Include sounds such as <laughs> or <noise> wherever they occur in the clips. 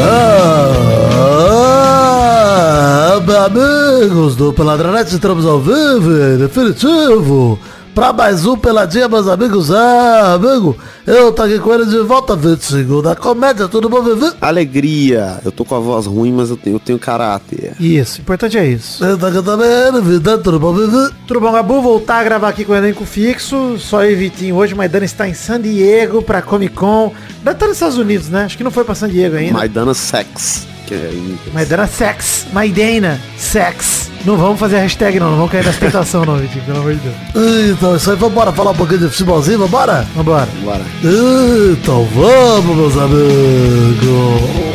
Ah, amigos do Peladranete, entramos ao vivo, definitivo pra mais um Peladinha, meus amigos. Ah, amigo, eu tô aqui com ele de volta, Vitinho, da comédia, tudo bom, Vivi? Alegria. Eu tô com a voz ruim, mas eu tenho, eu tenho caráter. Isso, importante é isso. Eu tô aqui também, vida, tudo bom, Vivi? Tudo bom, Gabu? Voltar a gravar aqui com o elenco fixo. Só eu e Vitinho hoje. Maidana está em San Diego pra Comic Con. Deve estar nos Estados Unidos, né? Acho que não foi pra San Diego ainda. Maidana Sex. Que é. Maidana Sex. Maidana Sex. Não vamos fazer hashtag não, não vamos cair nessa tentação não, Vitinho, pelo amor de Deus. Então, isso aí, vambora falar um pouquinho de futebolzinho, vambora? Vambora. Bora. Então, vamos, meus amigos.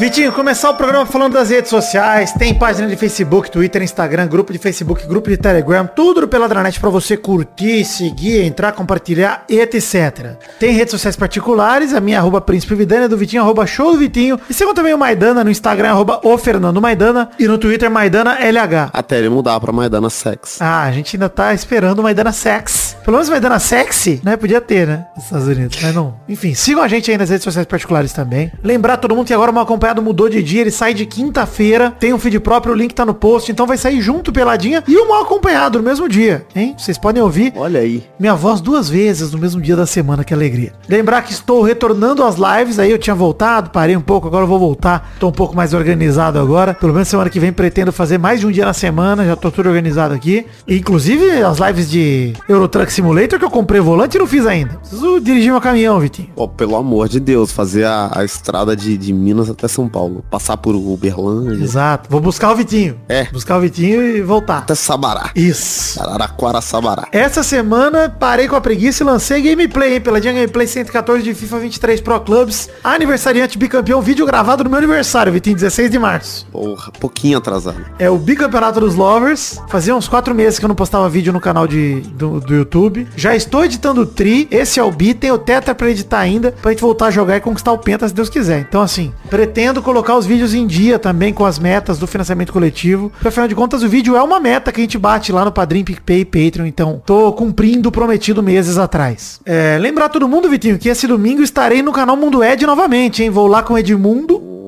Vitinho, começar o programa falando das redes sociais. Tem página de Facebook, Twitter, Instagram, grupo de Facebook, grupo de Telegram, tudo no Peladranet pra você curtir, seguir, entrar, compartilhar, etc. Tem redes sociais particulares, a minha arroba Príncipe Vidana, do Vitinho, arroba Show do Vitinho. E sigam também o Maidana no Instagram, arroba o Fernando Maidana. E no Twitter, Maidana LH. Até ele mudar pra Maidana Sex. Ah, a gente ainda tá esperando o Maidana Sex. Pelo menos Maidana Sexy, né? Podia ter, né? Nos Estados Unidos, mas não. Enfim, sigam a gente aí nas redes sociais particulares também. Lembrar todo mundo que agora o Mal Acompanhado mudou de dia, ele sai de quinta-feira. Tem um feed próprio, o link tá no post, então vai sair junto peladinha e o Mal Acompanhado no mesmo dia, hein? Vocês podem ouvir Olha aí. minha voz duas vezes no mesmo dia da semana, que alegria. Lembrar que estou retornando às lives, aí eu tinha voltado, parei um pouco, agora eu vou voltar. Tô um pouco mais organizado agora. Pelo menos semana que vem pretendo fazer mais de um dia na semana, já tô tudo organizado aqui. E, inclusive as lives de Eurotruck Simulator que eu comprei o volante e não fiz ainda. Preciso dirigir meu caminhão, Vitinho. Pô, pelo amor de Deus, fazer a, a estrada de, de Minas até São Paulo. Passar por Uberlândia. Exato. Vou buscar o Vitinho. É. Buscar o Vitinho e voltar. Até Sabará. Isso. Araraquara, Sabará. Essa semana parei com a preguiça e lancei gameplay, hein? Peladinha Gameplay 114 de FIFA 23 Pro Clubs. Aniversariante bicampeão, vídeo gravado no meu aniversário, Vitinho, 16 de março. Porra, pouquinho atrasado. É o bicampeonato dos lovers. Fazia uns quatro meses que eu não postava vídeo no canal de, do, do YouTube. Já estou editando o Tri. Esse é o Bi. Tem o Tetra pra editar ainda. Pra gente voltar a jogar e conquistar o Penta, se Deus quiser. Então, assim, pretendo colocar os vídeos em dia também com as metas do financiamento coletivo. Porque, afinal de contas, o vídeo é uma meta que a gente bate lá no Padrim, PicPay e Patreon. Então, tô cumprindo o prometido meses atrás. É, lembrar todo mundo, Vitinho, que esse domingo estarei no canal Mundo Ed novamente, hein? Vou lá com o Edmundo.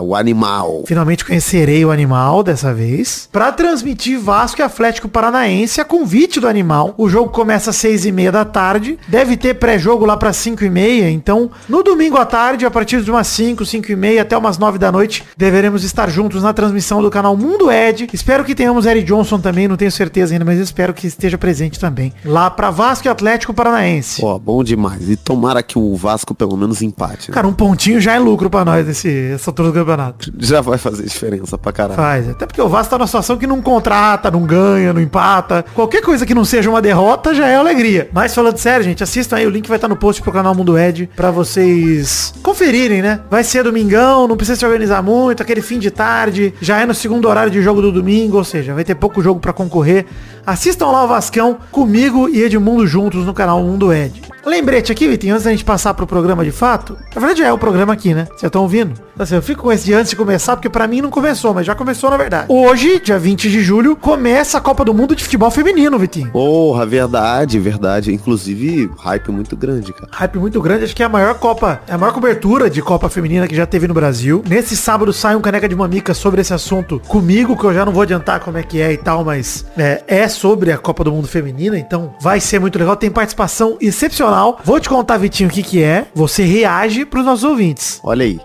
O animal. Finalmente conhecerei o animal dessa vez. Pra transmitir Vasco e Atlético Paranaense a convite do animal. O jogo começa às seis e meia da tarde. Deve ter pré-jogo lá para cinco e meia. Então, no domingo à tarde, a partir de umas cinco, cinco e meia até umas nove da noite, deveremos estar juntos na transmissão do canal Mundo Ed. Espero que tenhamos Eric Johnson também, não tenho certeza ainda, mas espero que esteja presente também. Lá pra Vasco e Atlético Paranaense. Pô, bom demais. E tomara que o Vasco pelo menos empate. né? Cara, um pontinho já é lucro pra nós nesse, essa altura do campeonato. Já vai fazer diferença pra caralho. Faz. Até porque o Vasco tá numa situação que não contrata, não ganha, não empata. Qualquer coisa que não seja uma derrota já é alegria. Mas falando sério, gente, assistam aí. O link vai estar no post pro canal Mundo Ed pra vocês conferirem, né? Vai ser domingão, não precisa se organizar muito, aquele fim de tarde. Já é no segundo horário de jogo do domingo, ou seja, vai ter pouco jogo pra concorrer. Assistam lá o Vascão comigo e Edmundo juntos no canal Mundo Ed. Lembrete aqui, Vitinho, antes da gente passar pro programa de fato. Na verdade já é o programa aqui, né? Vocês estão ouvindo? Então, Assim, eu fico com esse antes de começar, porque pra mim não começou, mas já começou na verdade. Hoje, dia 20 de julho, começa a Copa do Mundo de Futebol Feminino, Vitinho. Porra, verdade, verdade. Inclusive, hype muito grande, cara. Hype muito grande, acho que é a maior Copa, é a maior cobertura de Copa Feminina que já teve no Brasil. Nesse sábado sai um caneca de mamica sobre esse assunto comigo, que eu já não vou adiantar como é que é e tal, mas é, é sobre a Copa do Mundo Feminina, então vai ser muito legal. Tem participação excepcional. Vou te contar, Vitinho, o que que é. Você reage pros nossos ouvintes. Olha aí.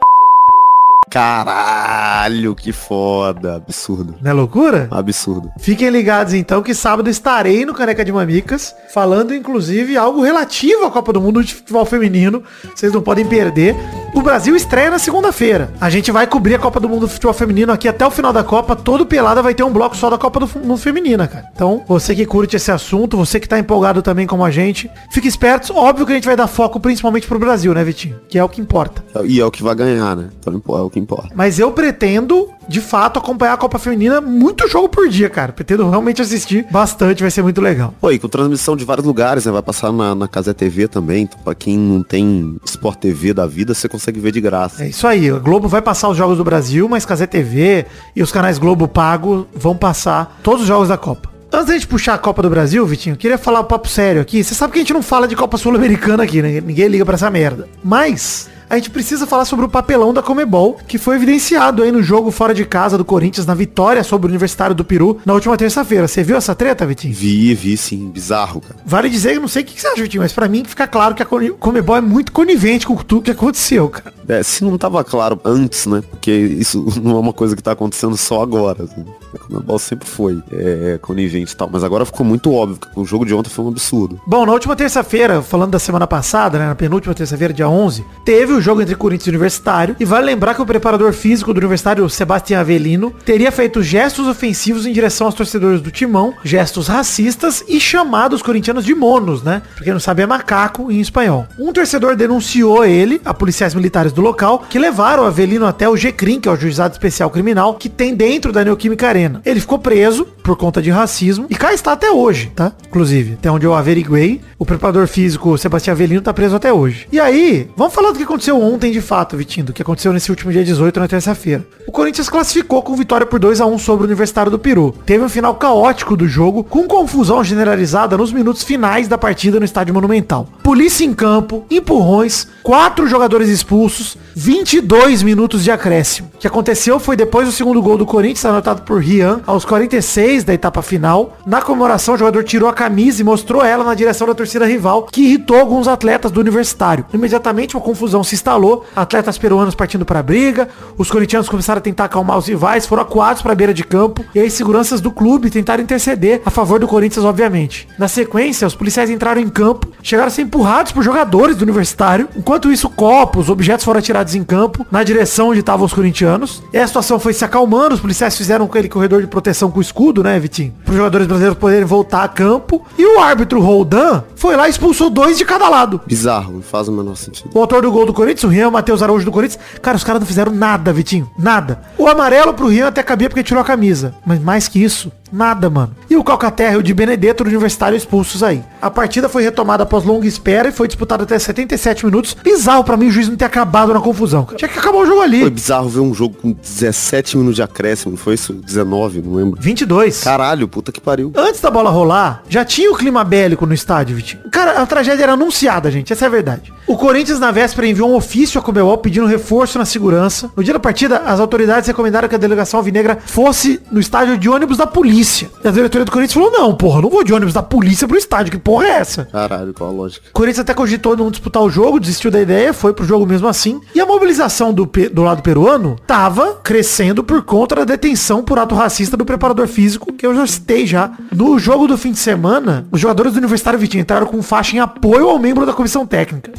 Caralho, que foda. Absurdo. Não é loucura? Absurdo. Fiquem ligados então que sábado estarei no Caneca de Mamicas, falando inclusive algo relativo à Copa do Mundo de Futebol Feminino. Vocês não podem perder. O Brasil estreia na segunda-feira. A gente vai cobrir a Copa do Mundo de Futebol Feminino aqui até o final da Copa. Todo pelada vai ter um bloco só da Copa do Mundo Feminina, cara. Então, você que curte esse assunto, você que tá empolgado também como a gente, fique espertos. Óbvio que a gente vai dar foco principalmente pro Brasil, né, Vitinho? Que é o que importa. E é o que vai ganhar, né? Então é o que importa. Mas eu pretendo de fato, acompanhar a Copa Feminina, muito jogo por dia, cara. Pretendo realmente assistir bastante, vai ser muito legal. Pô, e com transmissão de vários lugares, né? Vai passar na, na Casa TV também. Então, pra quem não tem Sport TV da vida, você consegue ver de graça. É isso aí, a Globo vai passar os jogos do Brasil, mas Casé TV e os canais Globo Pago vão passar todos os jogos da Copa. Antes da gente puxar a Copa do Brasil, Vitinho, queria falar um papo sério aqui. Você sabe que a gente não fala de Copa Sul-Americana aqui, né? Ninguém liga pra essa merda. Mas a gente precisa falar sobre o papelão da Comebol, que foi evidenciado aí no jogo fora de casa do Corinthians, na vitória sobre o Universitário do Peru, na última terça-feira. Você viu essa treta, Vitinho? Vi, vi sim. Bizarro, cara. Vale dizer, eu não sei o que você acha, Vitinho, mas pra mim fica claro que a Comebol é muito conivente com tudo que aconteceu, cara. É, se não tava claro antes, né? Porque isso <laughs> não é uma coisa que tá acontecendo só agora. Assim. A Comebol sempre foi é, conivente e tal. Mas agora ficou muito óbvio que o jogo de ontem foi um absurdo. Bom, na última terça-feira, falando da semana passada, né, na penúltima terça-feira, dia 11, teve o jogo entre Corinthians e Universitário. E vale lembrar que o preparador físico do Universitário, Sebastião Avelino, teria feito gestos ofensivos em direção aos torcedores do Timão, gestos racistas e chamado os corintianos de monos, né? Porque não sabe é macaco em espanhol. Um torcedor denunciou ele, a policiais militares do local, que levaram o Avelino até o GCRIM, que é o Juizado Especial Criminal, que tem dentro da Neoquímica Arena. Ele ficou preso por conta de racismo e cá está até hoje, tá? Inclusive, até onde eu averiguei, o preparador físico Sebastião Avelino tá preso até hoje. E aí, vamos falar do que aconteceu ontem de fato, Vitinho, do que aconteceu nesse último dia 18 na terça-feira. O Corinthians classificou com vitória por 2 a 1 sobre o Universitário do Peru. Teve um final caótico do jogo, com confusão generalizada nos minutos finais da partida no Estádio Monumental. Polícia em campo, empurrões, quatro jogadores expulsos, 22 minutos de acréscimo. O que aconteceu foi depois do segundo gol do Corinthians, anotado por Rian, aos 46 da etapa final. Na comemoração, o jogador tirou a camisa e mostrou ela na direção da torcida rival, que irritou alguns atletas do Universitário. Imediatamente, uma confusão se instalou, atletas peruanos partindo para a briga, os corintianos começaram a tentar acalmar os rivais, foram acuados para a beira de campo, e aí seguranças do clube tentaram interceder a favor do Corinthians, obviamente. Na sequência, os policiais entraram em campo, chegaram a ser empurrados por jogadores do Universitário. Enquanto isso, copos, objetos foram atirados em campo, na direção onde estavam os corintianos. E a situação foi se acalmando, os policiais fizeram aquele corredor de proteção com escudo, né, Vitinho? Para os jogadores brasileiros poderem voltar a campo. E o árbitro Roldan foi lá e expulsou dois de cada lado. Bizarro, não faz o menor sentido. O autor do gol do Corinthians, o Rian Matheus Araújo do Corinthians, cara, os caras não fizeram nada, Vitinho. Nada. O amarelo pro Rian até cabia porque tirou a camisa. Mas mais que isso, nada, mano. E o Calcaterra e o de Benedetto do Universitário expulsos aí. A partida foi retomada após longa espera e foi disputada até 77 minutos. Bizarro pra mim o juiz não ter acabado na confusão. Tinha que acabar o jogo ali. Foi bizarro ver um jogo com 17 minutos de acréscimo, foi isso? 19, não lembro. 22. Caralho, puta que pariu. Antes da bola rolar, já tinha o clima bélico no estádio, Vitinho. Cara, a tragédia era anunciada, gente. Essa é a verdade. O Corinthians, na véspera, enviou um ofício à Comebol pedindo reforço na segurança. No dia da partida, as autoridades recomendaram que a delegação alvinegra fosse no estádio de ônibus da polícia. E a diretoria do Corinthians falou, não, porra, não vou de ônibus da polícia pro estádio. Que porra é essa? Caralho, qual a lógica? O Corinthians até cogitou não disputar o jogo, desistiu da ideia, foi pro jogo mesmo assim. E a mobilização do, do lado peruano tava crescendo por conta da detenção por ato racista do preparador físico, que eu já citei já. No jogo do fim de semana, os jogadores do Universitário Vitinho entraram com faixa em apoio ao membro da comissão técnica.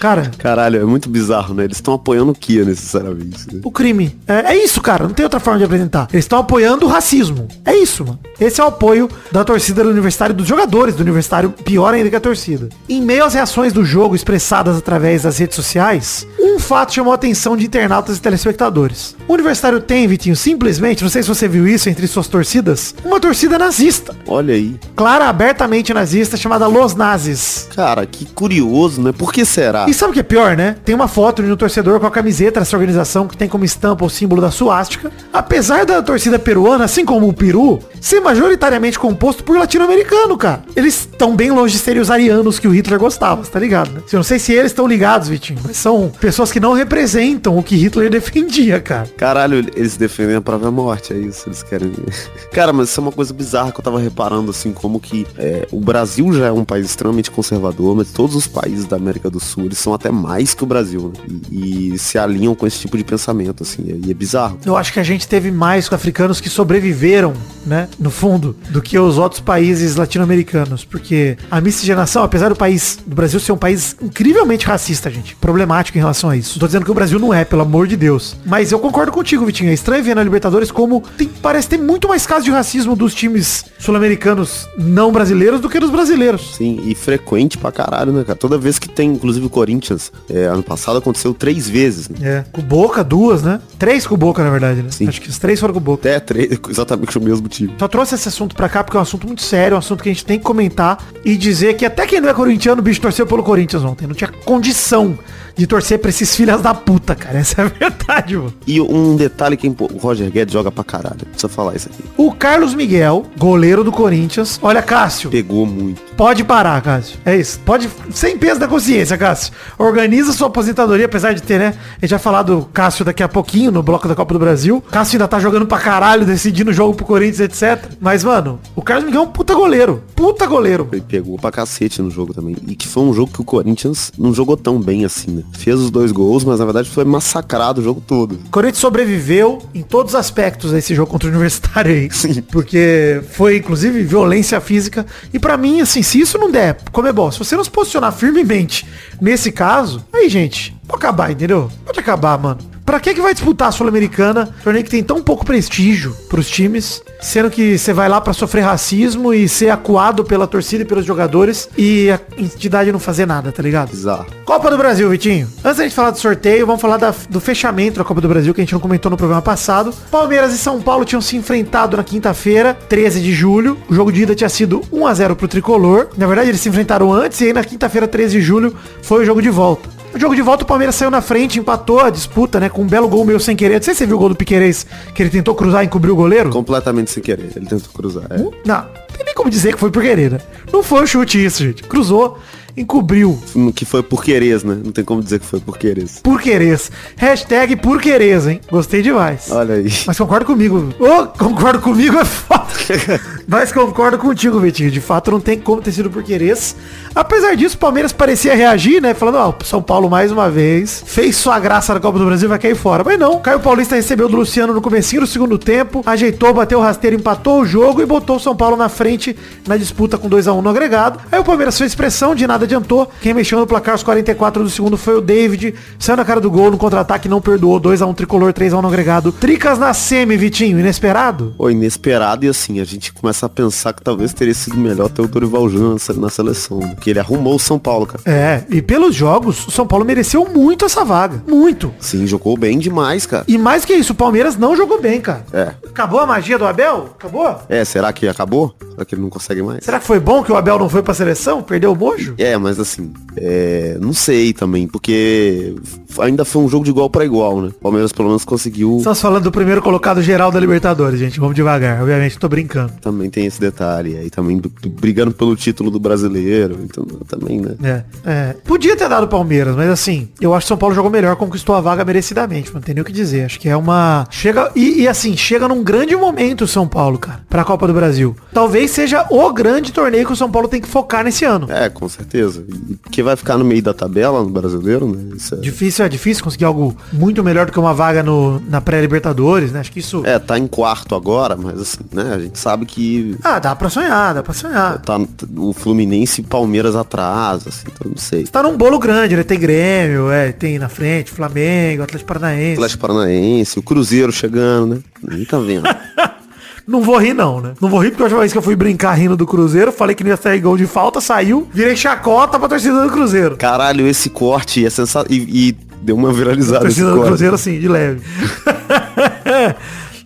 Cara, Caralho, é muito bizarro, né? Eles estão apoiando o Kia necessariamente. Né? o crime. É, é isso, cara. Não tem outra forma de apresentar. Eles estão apoiando o racismo. É isso, mano. Esse é o apoio da torcida do Universitário, dos jogadores do Universitário, pior ainda que a torcida. Em meio às reações do jogo expressadas através das redes sociais, um fato chamou a atenção de internautas e telespectadores. O Universitário tem, Vitinho, simplesmente, não sei se você viu isso entre suas torcidas, uma torcida nazista. Olha aí. Clara, abertamente nazista, chamada Los Nazis. Cara, que curioso, né? Por que será? E sabe o que é pior, né? Tem uma foto de um torcedor com a camiseta dessa organização que tem como estampa o símbolo da suástica. Apesar da torcida peruana, assim como o Peru, ser majoritariamente composto por latino-americano, cara. Eles estão bem longe de serem os arianos que o Hitler gostava, tá ligado, né? Eu não sei se eles estão ligados, Vitinho, mas são pessoas que não representam o que Hitler defendia, cara. Caralho, eles defendem a própria morte, é isso, eles querem. <laughs> Cara, mas isso é uma coisa bizarra que eu tava reparando, assim, como que é, o Brasil já é um país extremamente conservador, mas todos os países da América do Sul, eles são até mais que o Brasil, né? E, e se alinham com esse tipo de pensamento, assim, e é bizarro. Eu acho que a gente teve mais africanos que sobreviveram né, no fundo, do que os outros países latino-americanos. Porque a miscigenação, apesar do país, do Brasil ser um país incrivelmente racista, gente, problemático em relação a isso. Tô dizendo que o Brasil não é, pelo amor de Deus. Mas eu concordo contigo, Vitinho. É estranho ver na Libertadores como tem, parece ter muito mais casos de racismo dos times sul-americanos não brasileiros do que dos brasileiros. Sim, e frequente pra caralho, né, cara? Toda vez que tem, inclusive o Corinthians, é, ano passado aconteceu três vezes, né? É. Com Boca, duas, né? Três com Boca, na verdade, né? Sim. Acho que os três foram com Boca. Até três, <laughs> exatamente o mesmo time. Só trouxe esse assunto pra cá porque é um assunto muito sério, um assunto que a gente tem que comentar e dizer que até quem não é corintiano, o bicho torceu pelo Corinthians ontem. Não tinha condição de torcer pra esses filhas da puta, cara. Essa é a verdade, mano. E um detalhe que o Roger Guedes joga pra caralho. Precisa falar isso aqui. O Carlos Miguel, goleiro do Corinthians. Olha, Cássio, Pegou muito. pode parar, Cássio. É isso. Pode, sem peso da consciência, Cássio. Organiza sua aposentadoria, apesar de ter, né? A gente vai falar do Cássio daqui a pouquinho, no bloco da Copa do Brasil. Cássio ainda tá jogando pra caralho, decidindo o jogo pro Corinthians, etc. Mas, mano, o Carlos Miguel é um puta goleiro. Puta goleiro. Ele pegou pra cacete no jogo também. E que foi um jogo que o Corinthians não jogou tão bem assim, né? Fez os dois gols, mas na verdade foi massacrado o jogo todo. O Corinthians sobreviveu em todos os aspectos a esse jogo contra o Universitário aí. Sim. Porque foi, inclusive, violência física. E pra mim, assim, se isso não der, como é bom, se você não se posicionar firmemente nesse caso, aí, gente, pode acabar, entendeu? Pode acabar, mano. Pra que que vai disputar a Sul-Americana? Torneio que tem tão pouco prestígio pros times, sendo que você vai lá pra sofrer racismo e ser acuado pela torcida e pelos jogadores e a entidade não fazer nada, tá ligado? Bizarro. Copa do Brasil, Vitinho. Antes da gente falar do sorteio, vamos falar da- do fechamento da Copa do Brasil, que a gente não comentou no programa passado. Palmeiras e São Paulo tinham se enfrentado na quinta-feira, 13 de julho. O jogo de ida tinha sido 1 a 0 pro Tricolor. Na verdade, eles se enfrentaram antes e aí na quinta-feira, 13 de julho, foi o jogo de volta. O jogo de volta, o Palmeiras saiu na frente, empatou a disputa, né? Com um belo gol meio sem querer. Não sei se você viu o gol do Piquerez, que ele tentou cruzar e encobriu o goleiro. Completamente sem querer. Ele tentou cruzar. É. Não, não tem nem como dizer que foi por querer, né? Não foi um chute isso, gente. Cruzou, encobriu. Que foi por querer, né? Não tem como dizer que foi por querer. Por querês. Hashtag por querês, hein? Gostei demais. Olha aí. Mas concordo comigo. Ô, concordo comigo é foda. <laughs> Mas concordo contigo, Vitinho. De fato, não tem como ter sido por querês. Apesar disso, o Palmeiras parecia reagir, né? Falando, ó, o São Paulo mais uma vez fez sua graça na Copa do Brasil e vai cair fora. Mas não. Caio Paulista recebeu do Luciano no comecinho do segundo tempo, ajeitou, bateu o rasteiro, empatou o jogo e botou o São Paulo na frente na disputa com 2 a 1 no agregado. Aí o Palmeiras fez pressão, de nada adiantou. Quem mexeu no placar aos 44 do segundo foi o David. Saiu na cara do gol no contra-ataque, não perdoou. 2 a 1 tricolor, 3 a 1 no agregado. Tricas na semi, Vitinho. Inesperado? Pô, inesperado e assim, a gente começa a pensar que talvez teria sido melhor ter o Dorival Júnior na- seleção. né? Que ele arrumou o São Paulo, cara. É, e pelos jogos, o São Paulo mereceu muito essa vaga. Muito. Sim, jogou bem demais, cara. E mais que isso, o Palmeiras não jogou bem, cara. É. Acabou a magia do Abel? Acabou? É, será que acabou? Será que ele não consegue mais? Será que foi bom que o Abel não foi pra seleção? Perdeu o mojo? É, mas assim, é, não sei também, porque ainda foi um jogo de igual pra igual, né? O Palmeiras pelo menos conseguiu. Estamos falando do primeiro colocado geral da Libertadores, gente. Vamos devagar. Obviamente, tô brincando. Também tem esse detalhe. Aí também do- do- brigando pelo título do brasileiro. Então também, né? É, é. Podia ter dado o Palmeiras, mas assim, eu acho que o São Paulo jogou melhor, conquistou a vaga merecidamente, não tem nem o que dizer. Acho que é uma. Chega. E, e, assim, chega num grande momento o São Paulo, cara, pra Copa do Brasil. Talvez seja o grande torneio que o São Paulo tem que focar nesse ano. É, com certeza. E que vai ficar no meio da tabela no brasileiro, né? É... Difícil, é difícil conseguir algo muito melhor do que uma vaga no, na pré-Libertadores, né? Acho que isso. É, tá em quarto agora, mas assim, né? A gente sabe que Ah, dá pra sonhar, dá pra sonhar. tá o Fluminense e Palmeiras atrás, assim, então não sei. Tá num bolo grande, né? Tem Grêmio, é, tem na frente, Flamengo, Atlético Paranaense. Atlético Paranaense, o Cruzeiro chegando, né? Ninguém tá vendo. <laughs> Não vou rir não, né? Não vou rir porque a última vez que eu fui brincar rindo do Cruzeiro, falei que não ia sair gol de falta, saiu, virei chacota pra torcida do Cruzeiro. Caralho, esse corte é sensacional. E, e deu uma viralizada esse torcida do corte. Cruzeiro assim, de leve. <laughs>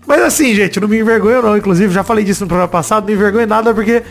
Mas assim, gente, não me envergonho não, inclusive, já falei disso no programa passado, não me envergonho nada porque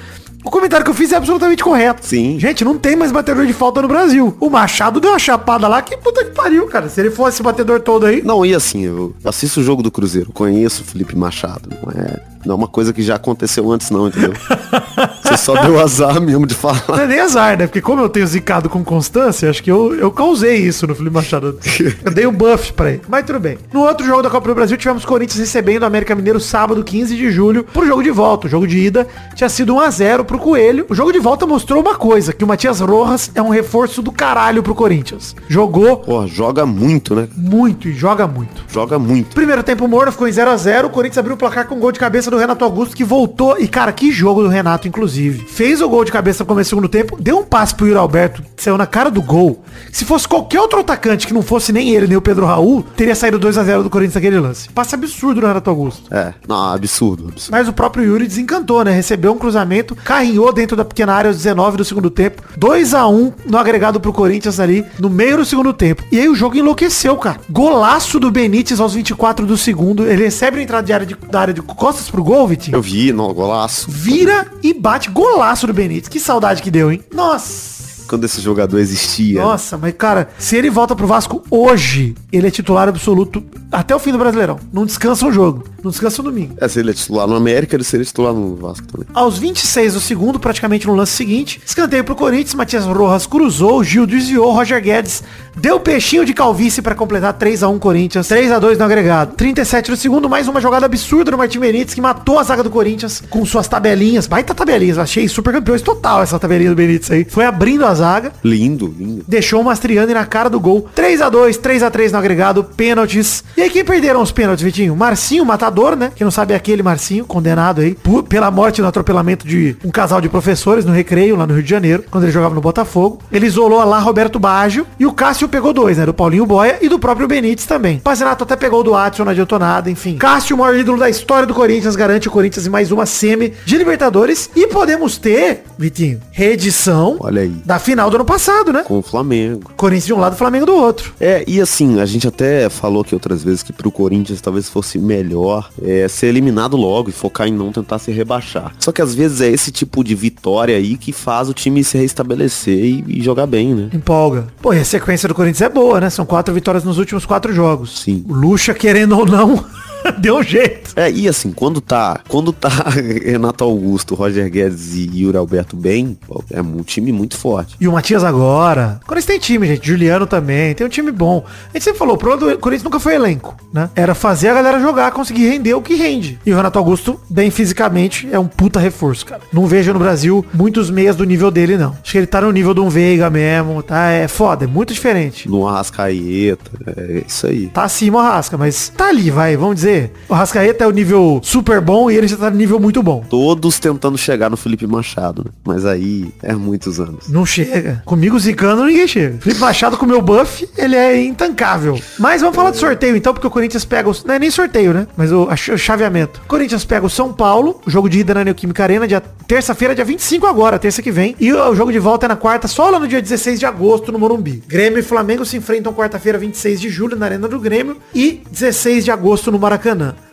o comentário que eu fiz é absolutamente correto. Sim. Gente, não tem mais batedor de falta no Brasil. O Machado deu uma chapada lá, que puta que pariu, cara. Se ele fosse esse batedor todo aí, Não, e assim, eu assisto o jogo do Cruzeiro, conheço o Felipe Machado. Não é, não é uma coisa que já aconteceu antes, não, entendeu? <laughs> Você só deu azar mesmo de falar. Não é nem azar, né? Porque como eu tenho zicado com constância, acho que eu, eu causei isso no Felipe Machado. Eu dei um buff pra ele. Mas tudo bem. No outro jogo da Copa do Brasil, tivemos Corinthians recebendo o América Mineiro sábado 15 de julho pro jogo de volta. O jogo de ida tinha sido 1x0 pro Coelho. O jogo de volta mostrou uma coisa, que o Matias Rojas é um reforço do caralho pro Corinthians. Jogou Pô, joga muito, né? muito e joga muito. Joga muito. Primeiro tempo morno ficou em 0x0. O Corinthians abriu o placar com um gol de cabeça do do Renato Augusto que voltou. E, cara, que jogo do Renato, inclusive. Fez o gol de cabeça no começo do segundo tempo, deu um passe pro Yuri Alberto, que saiu na cara do gol. Se fosse qualquer outro atacante que não fosse nem ele, nem o Pedro Raul, teria saído 2 a 0 do Corinthians naquele lance. Passe absurdo do Renato Augusto. É, não, absurdo, absurdo. Mas o próprio Yuri desencantou, né? Recebeu um cruzamento, carrinhou dentro da pequena área aos 19 do segundo tempo. 2 a 1 no agregado pro Corinthians ali, no meio do segundo tempo. E aí o jogo enlouqueceu, cara. Golaço do Benítez aos 24 do segundo. Ele recebe a entrada de área de, da área de costas pro gol, Vitinho. Eu vi, no golaço. Vira e bate golaço do Benítez. Que saudade que deu, hein? Nossa. Quando esse jogador existia. Nossa, mas cara, se ele volta pro Vasco hoje, ele é titular absoluto até o fim do Brasileirão. Não descansa um jogo. Não descansa um domingo. É, se ele é titular no América, ele seria titular no Vasco também. Aos 26 do segundo, praticamente no lance seguinte, escanteio pro Corinthians, Matias Rojas cruzou, Gil desviou, Roger Guedes deu peixinho de calvície para completar 3 a 1 Corinthians, 3 a 2 no agregado. 37 do segundo, mais uma jogada absurda do Martim Benítez que matou a zaga do Corinthians com suas tabelinhas, baita tabelinhas, achei super campeões total essa tabelinha do Benítez aí. Foi abrindo a zaga, Lindo, lindo. deixou o Mastriani na cara do gol. 3 a 2 3 a 3 no agregado, pênaltis. E aí quem perderam os pênaltis, Vitinho? Marcinho, matador, né? Quem não sabe é aquele Marcinho, condenado aí, por- pela morte no atropelamento de um casal de professores no recreio, lá no Rio de Janeiro, quando ele jogava no Botafogo. Ele isolou lá Roberto Baggio e o Cássio pegou dois, né? Do Paulinho Boia e do próprio Benítez também. Pazinato até pegou o do Adson, não adiantou nada, enfim. Cássio, o maior ídolo da história do Corinthians, garante o Corinthians em mais uma semi de Libertadores. E podemos ter, Vitinho, reedição Olha aí. da final do ano passado, né? Com o Flamengo. Corinthians de um lado, Flamengo do outro. É, e assim, a gente até falou aqui outras vezes que pro Corinthians talvez fosse melhor é, ser eliminado logo e focar em não tentar se rebaixar. Só que às vezes é esse tipo de vitória aí que faz o time se restabelecer e, e jogar bem, né? Empolga. Pô, e a sequência do Corinthians é boa, né? São quatro vitórias nos últimos quatro jogos. Sim. O Lucha, querendo ou não, <laughs> <laughs> deu um jeito. É, e assim, quando tá, quando tá <laughs> Renato Augusto, Roger Guedes e Yuri Alberto bem, é um time muito forte. E o Matias agora. O Corinthians tem time, gente. Juliano também. Tem um time bom. A gente sempre falou, o problema do Corinthians nunca foi elenco, né? Era fazer a galera jogar, conseguir render o que rende. E o Renato Augusto, bem fisicamente, é um puta reforço, cara. Não vejo no Brasil muitos meias do nível dele, não. Acho que ele tá no nível de um Veiga mesmo, tá? É foda, é muito diferente. No Arrascaeta, é isso aí. Tá acima o Arrasca, mas tá ali, vai, vamos dizer. O Arrascaeta é o nível super bom e ele já tá no nível muito bom. Todos tentando chegar no Felipe Machado, né? Mas aí é muitos anos. Não chega. Comigo zicando ninguém chega. Felipe Machado com o meu buff, ele é intancável. Mas vamos falar de sorteio então, porque o Corinthians pega os... Não é nem sorteio, né? Mas o, o chaveamento. O Corinthians pega o São Paulo, o jogo de ida na Neoquímica Arena, dia terça-feira, dia 25 agora, terça que vem. E o, o jogo de volta é na quarta, só lá no dia 16 de agosto, no Morumbi. Grêmio e Flamengo se enfrentam quarta-feira, 26 de julho, na Arena do Grêmio. E 16 de agosto no Maracanã.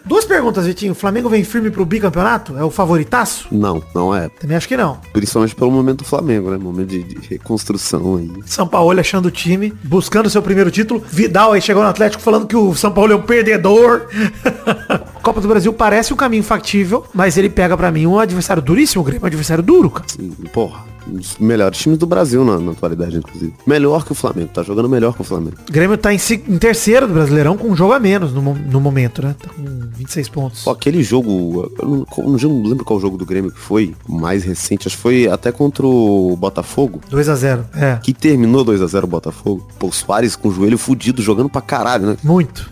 Duas perguntas, Vitinho. O Flamengo vem firme pro bicampeonato? É o favoritaço? Não, não é. Também acho que não. Principalmente pelo momento do Flamengo, né? Momento de, de reconstrução aí. São Paulo achando o time, buscando seu primeiro título. Vidal aí chegou no Atlético falando que o São Paulo é um perdedor. <laughs> Copa do Brasil parece um caminho factível, mas ele pega pra mim um adversário duríssimo, o Grêmio é um adversário duro, cara. Sim, porra, um dos melhores times do Brasil na, na atualidade, inclusive. Melhor que o Flamengo, tá jogando melhor que o Flamengo. O Grêmio tá em, em terceiro do Brasileirão com um jogo a menos no, no momento, né? Tá com 26 pontos. Pô, aquele jogo, eu não, eu não lembro qual jogo do Grêmio que foi, mais recente, acho que foi até contra o Botafogo, 2 a 0 É, que terminou 2 a 0 o Botafogo. Pô, o Soares com o joelho fudido, jogando pra caralho, né? muito.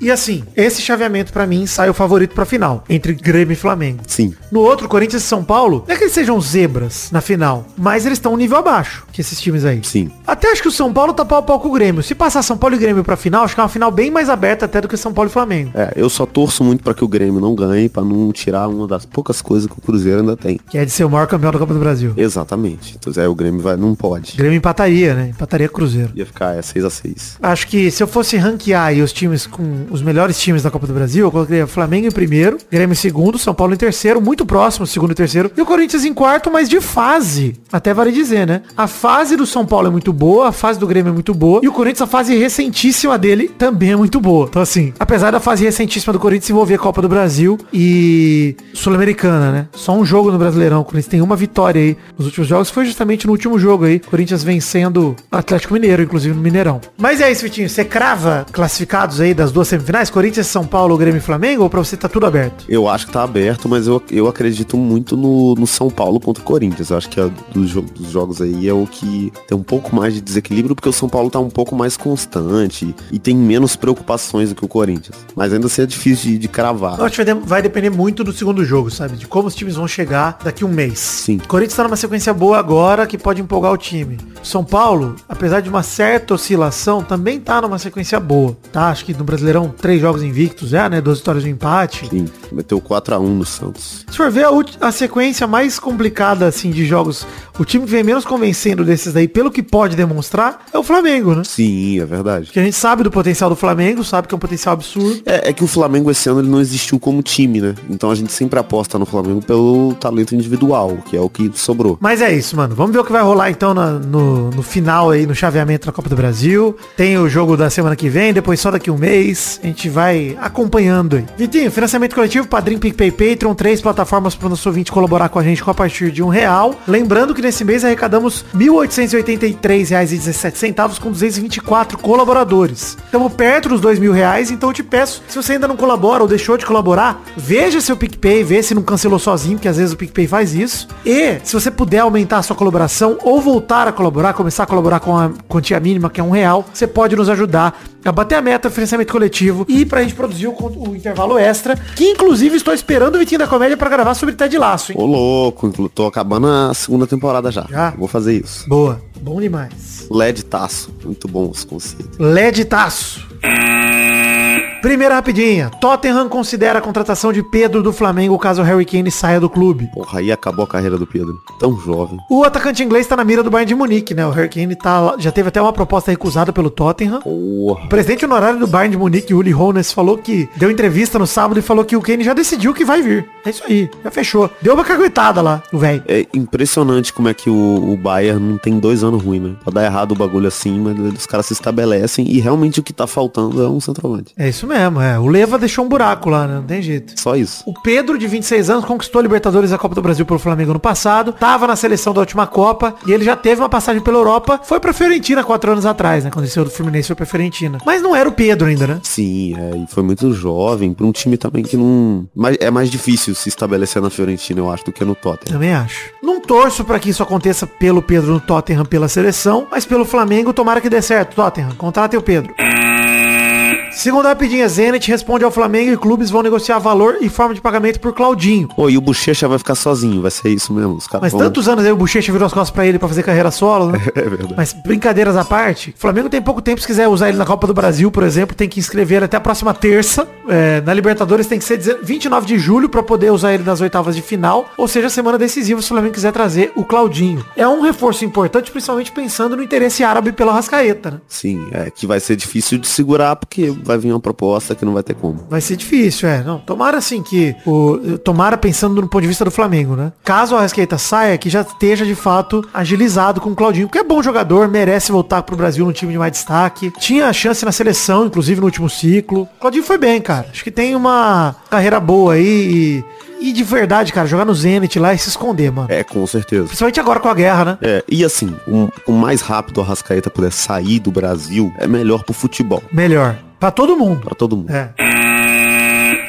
E assim, esse chaveamento pra mim sai o favorito pra final, entre Grêmio e Flamengo. Sim. No outro, Corinthians e São Paulo, não é que eles sejam zebras na final, mas eles estão um nível abaixo que esses times aí. Sim. Até acho que o São Paulo tá pau a pau com o Grêmio. Se passar São Paulo e Grêmio pra final, acho que é uma final bem mais aberta até do que São Paulo e Flamengo. É, eu só torço muito pra que o Grêmio não ganhe, pra não tirar uma das poucas coisas que o Cruzeiro ainda tem. Que é de ser o maior campeão da Copa do Brasil. Exatamente. Então aí o Grêmio vai, não pode. O Grêmio empataria, né? Empataria Cruzeiro. Ia ficar é, 6 a 6 Acho que se eu fosse ranquear aí os times com os melhores times da Copa do Brasil, eu colocaria Flamengo em primeiro, Grêmio em segundo, São Paulo em terceiro, muito próximo, segundo e terceiro, e o Corinthians em quarto, mas de fase. Até vale dizer, né? A fase do São Paulo é muito boa, a fase do Grêmio é muito boa, e o Corinthians, a fase recentíssima dele também é muito boa. Então assim, apesar da fase recentíssima do Corinthians envolver a Copa do Brasil e Sul-Americana, né? Só um jogo no Brasileirão, o Corinthians tem uma vitória aí nos últimos jogos, foi justamente no último jogo aí, Corinthians vencendo Atlético Mineiro, inclusive no Mineirão. Mas é isso, Vitinho, você crava classificados aí das duas semifinais? Corinthians, São Paulo, Grêmio e Flamengo? Ou pra você tá tudo aberto? Eu acho que tá aberto, mas eu, eu acredito muito no, no São Paulo contra o Corinthians. Eu acho que é dos, dos jogos aí é o que tem um pouco mais de desequilíbrio, porque o São Paulo tá um pouco mais constante e tem menos preocupações do que o Corinthians. Mas ainda assim é difícil de, de cravar. Eu acho que vai de- vai depender muito do segundo jogo, sabe? De como os times vão chegar daqui um mês. Sim. O Corinthians tá numa sequência boa agora que pode empolgar o time. São Paulo, apesar de uma certa oscilação, também tá numa sequência boa, tá? Acho que no Brasileirão, três jogos invictos já, né? Duas vitórias de empate. Sim, meteu 4x1 no Santos. Se for ver a, a sequência mais complicada, assim, de jogos, o time que vem menos convencendo desses daí, pelo que pode demonstrar, é o Flamengo, né? Sim, é verdade. Porque a gente sabe do potencial do Flamengo, sabe que é um potencial absurdo. É, é que o Flamengo esse ano ele não existiu como time, né? Então a gente sempre aposta no Flamengo pelo talento individual, que é o que sobrou. Mas é isso, mano. Vamos ver o que vai rolar então na- no, no final aí, no chaveamento da Copa do Brasil. Tem o jogo da semana que vem, depois só daqui um mês. A gente vai acompanhando aí. Vitinho, financiamento coletivo, Padrim, PicPay, Patreon, três plataformas para o nosso ouvinte colaborar com a gente com a partir de um real. Lembrando que nesse mês arrecadamos R$ 1.883,17 com 224 colaboradores. Estamos perto dos dois mil reais, então eu te peço, se você ainda não colabora ou deixou de colaborar, veja seu PicPay, vê se não cancelou sozinho, porque às vezes o PicPay faz isso. E se você puder aumentar a sua colaboração ou voltar a colaborar, começar a colaborar com a quantia mínima, que é um real, você pode nos ajudar a bater a meta do financiamento coletivo e pra gente produzir o, o intervalo extra, que inclusive estou esperando o Vitinho da Comédia pra gravar sobre Ted Laço, hein? Ô louco, tô acabando a segunda temporada já. Já? Vou fazer isso. Boa, bom demais. LED taço. Muito bom os conceitos. LED Taço. Primeira rapidinha. Tottenham considera a contratação de Pedro do Flamengo caso o Harry Kane saia do clube. Porra, aí acabou a carreira do Pedro. Tão jovem. O atacante inglês tá na mira do Bayern de Munique, né? O Harry Kane tá, já teve até uma proposta recusada pelo Tottenham. Porra. O presidente honorário do Bayern de Munique, Uli Hoeneß, falou que deu entrevista no sábado e falou que o Kane já decidiu que vai vir. É isso aí, já fechou. Deu uma caguetada lá, o velho. É impressionante como é que o, o Bayern não tem dois anos ruins, né? Pra dar errado o bagulho assim, mas os caras se estabelecem e realmente o que tá faltando é um centroavante. É isso mesmo, é. O Leva deixou um buraco lá, né? Não tem jeito. Só isso. O Pedro, de 26 anos, conquistou a Libertadores da Copa do Brasil pelo Flamengo no passado, tava na seleção da última Copa e ele já teve uma passagem pela Europa, foi pra Fiorentina quatro anos atrás, né? Quando ele saiu do Fluminense foi pra Fiorentina. Mas não era o Pedro ainda, né? Sim, é, e foi muito jovem, pra um time também que não... Mas é mais difícil se estabelecer na Fiorentina, eu acho, do que no Tottenham. Também acho. Não torço pra que isso aconteça pelo Pedro no Tottenham pela seleção, mas pelo Flamengo, tomara que dê certo. Tottenham, contratem o Pedro. Segunda rapidinha, Zenit responde ao Flamengo e clubes vão negociar valor e forma de pagamento por Claudinho. Pô, e o Bochecha vai ficar sozinho, vai ser isso mesmo. Os caras Mas vão- tantos anos aí o Bochecha virou as costas pra ele pra fazer carreira solo, né? <laughs> É verdade. Mas brincadeiras à parte, o Flamengo tem pouco tempo, se quiser usar ele na Copa do Brasil, por exemplo, tem que inscrever até a próxima terça. É, na Libertadores tem que ser 19 29 de julho pra poder usar ele nas oitavas de final. Ou seja, a semana decisiva se o Flamengo quiser trazer o Claudinho. É um reforço importante, principalmente pensando no interesse árabe pela Rascaeta, né? Sim, é que vai ser difícil de segurar porque vai vir uma proposta que não vai ter como. Vai ser difícil, é. Não, tomara assim que o tomara pensando no ponto de vista do Flamengo, né? Caso a Rascaeta saia, que já esteja de fato agilizado com o Claudinho, porque é bom jogador, merece voltar pro Brasil num time de mais destaque. Tinha chance na seleção, inclusive no último ciclo. Claudinho foi bem, cara. Acho que tem uma carreira boa aí e, e de verdade, cara, jogar no Zenit lá e se esconder, mano. É, com certeza. Principalmente agora com a guerra, né? É, e assim, o, o mais rápido a Rascaeta puder sair do Brasil é melhor pro futebol, Melhor. Pra todo mundo. pra todo mundo. É.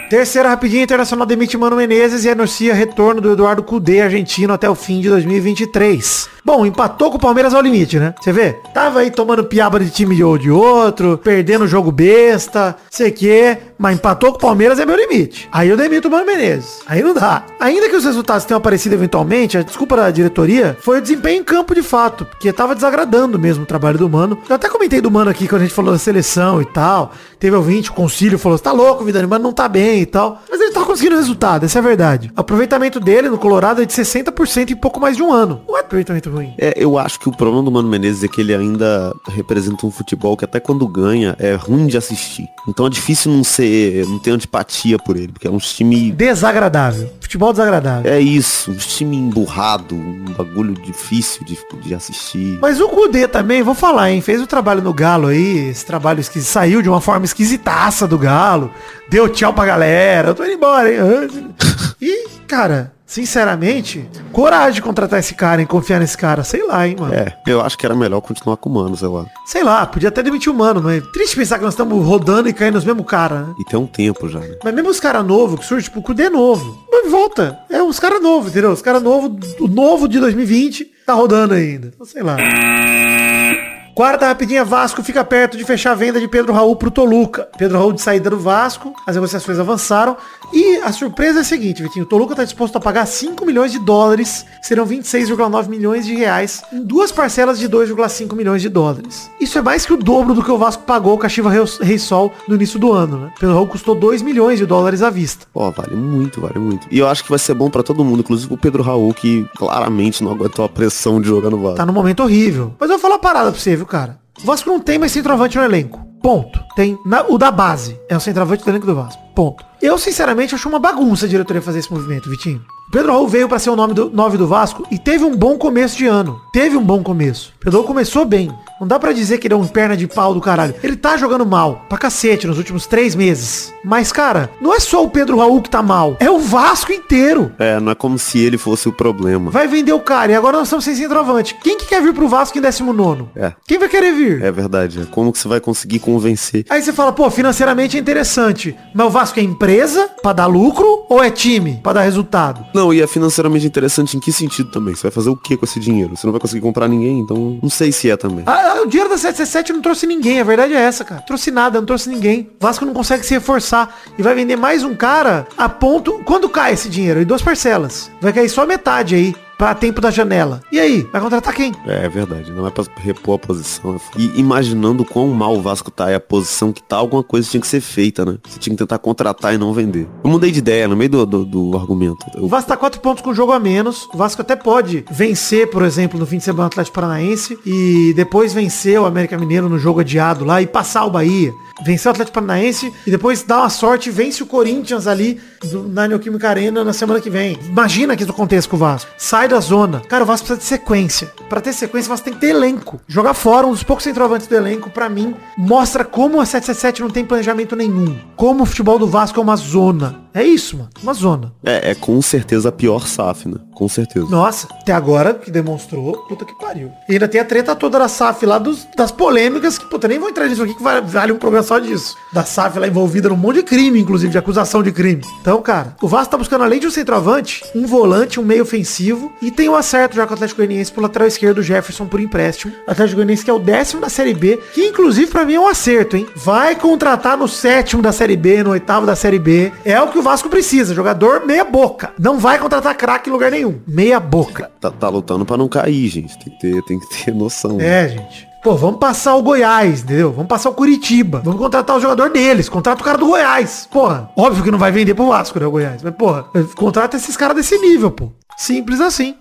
Terceira rapidinha, Internacional demite Mano Menezes e anuncia retorno do Eduardo Cudê, argentino, até o fim de 2023. Bom, empatou com o Palmeiras ao limite, né? Você vê? Tava aí tomando piaba de time ou de outro, perdendo o jogo besta, sei que, mas empatou com o Palmeiras é meu limite. Aí eu demito o Mano Menezes. Aí não dá. Ainda que os resultados tenham aparecido eventualmente, a desculpa da diretoria foi o desempenho em campo de fato, porque tava desagradando mesmo o trabalho do Mano. Eu até comentei do Mano aqui quando a gente falou da seleção e tal. Teve ouvinte, o concílio falou, tá louco, Vidani, mas não tá bem e tal. Mas ele tá conseguindo resultado, essa é a verdade. O aproveitamento dele no Colorado é de 60% em pouco mais de um ano. É aproveitamento ruim. É, eu acho que o problema do Mano Menezes é que ele ainda representa um futebol que até quando ganha é ruim de assistir. Então é difícil não ser, não ter antipatia por ele, porque é um time Desagradável. Futebol desagradável. é isso, um time emburrado, um bagulho difícil de, de assistir. Mas o Kudê também, vou falar, hein? Fez o trabalho no Galo aí, esse trabalho esquisito, saiu de uma forma esquisitaça do Galo, deu tchau pra galera, eu tô indo embora, hein? E, <laughs> cara, sinceramente, coragem de contratar esse cara e confiar nesse cara. Sei lá, hein, mano. É, eu acho que era melhor continuar com o Mano, sei lá. Sei lá, podia até demitir o mano, mas triste pensar que nós estamos rodando e caindo nos mesmos caras, né? E tem um tempo já, né? Mas mesmo os caras novos que surgem, tipo, o Cudê é novo. Mas volta. É os caras novos, entendeu? Os caras novos, o novo de 2020 tá rodando ainda. Então, sei lá. Quarta rapidinha, Vasco fica perto de fechar a venda de Pedro Raul pro Toluca. Pedro Raul de saída do Vasco, as negociações avançaram. E a surpresa é a seguinte, Vitinho, o Toluca tá disposto a pagar 5 milhões de dólares, serão 26,9 milhões de reais, em duas parcelas de 2,5 milhões de dólares. Isso é mais que o dobro do que o Vasco pagou com a Chiva Rei Sol no início do ano, né? Pedro Raul custou 2 milhões de dólares à vista. Pô, vale muito, vale muito. E eu acho que vai ser bom pra todo mundo, inclusive o Pedro Raul, que claramente não aguentou a pressão de jogar no Vasco. Tá num momento horrível. Mas eu vou falar uma parada pra você, viu, cara? O Vasco não tem mais centroavante no elenco. Ponto. Tem na- o da base. É o centroavante do elenco do Vasco. Ponto. Eu, sinceramente, acho uma bagunça a diretoria fazer esse movimento, Vitinho. O Pedro Raul veio pra ser o nome do 9 do Vasco e teve um bom começo de ano. Teve um bom começo. Pedro Raul começou bem. Não dá pra dizer que ele é um perna de pau do caralho. Ele tá jogando mal, pra cacete, nos últimos três meses. Mas, cara, não é só o Pedro Raul que tá mal. É o Vasco inteiro. É, não é como se ele fosse o problema. Vai vender o cara e agora nós estamos sem centroavante. Quem que quer vir pro Vasco em 19 É. Quem vai querer vir? É verdade. Como que você vai conseguir convencer? Aí você fala, pô, financeiramente é interessante. Mas o Vasco é empresa pra dar lucro ou é time pra dar resultado? Não, e é financeiramente interessante em que sentido também? Você vai fazer o que com esse dinheiro? Você não vai conseguir comprar ninguém, então não sei se é também. Ah, ah, o dinheiro da 777 não trouxe ninguém, a verdade é essa, cara. Trouxe nada, não trouxe ninguém. Vasco não consegue se reforçar e vai vender mais um cara a ponto... Quando cai esse dinheiro? Em duas parcelas. Vai cair só metade aí. Pra tempo da janela. E aí? Vai contratar quem? É, é verdade, não é pra repor a posição. E imaginando quão mal o Vasco tá e a posição que tá, alguma coisa tinha que ser feita, né? Você tinha que tentar contratar e não vender. Eu mudei de ideia no meio do, do, do argumento. O Eu, Vasco tá quatro pontos com jogo a menos. O Vasco até pode vencer, por exemplo, no fim de semana o Atlético Paranaense e depois vencer o América Mineiro no jogo adiado lá e passar o Bahia. Vencer o Atlético Paranaense e depois dar uma sorte e vence o Corinthians ali na Neoquímica Arena na semana que vem. Imagina que isso aconteça com o Vasco. Sai da zona. Cara, o Vasco precisa de sequência. Pra ter sequência, o Vasco tem que ter elenco. Jogar fora um dos poucos centroavantes do elenco, pra mim, mostra como a 777 não tem planejamento nenhum. Como o futebol do Vasco é uma zona. É isso, mano. Uma zona. é, é com certeza a pior SAF, né? Com certeza. Nossa, até agora que demonstrou, puta que pariu. E ainda tem a treta toda da SAF lá dos, das polêmicas, que puta, nem vou entrar nisso aqui, que vale, vale um programa só disso. Da SAF lá envolvida num monte de crime, inclusive, de acusação de crime. Então, cara, o Vasco tá buscando além de um centroavante, um volante, um meio ofensivo, e tem um acerto já com o Atlético Goianiense pro lateral esquerdo, o Jefferson, por empréstimo. Atlético Goianiense que é o décimo da Série B, que inclusive pra mim é um acerto, hein? Vai contratar no sétimo da Série B, no oitavo da Série B. É o que o Vasco precisa, jogador meia boca. Não vai contratar craque em lugar nenhum. Meia boca. Tá, tá lutando pra não cair, gente. Tem que ter, tem que ter noção. É, gente. Pô, vamos passar o Goiás, entendeu? Vamos passar o Curitiba. Vamos contratar o jogador deles. Contrata o cara do Goiás. Porra, óbvio que não vai vender pro Vasco, né, o Goiás. Mas, porra, contrata esses caras desse nível, pô. Simples assim.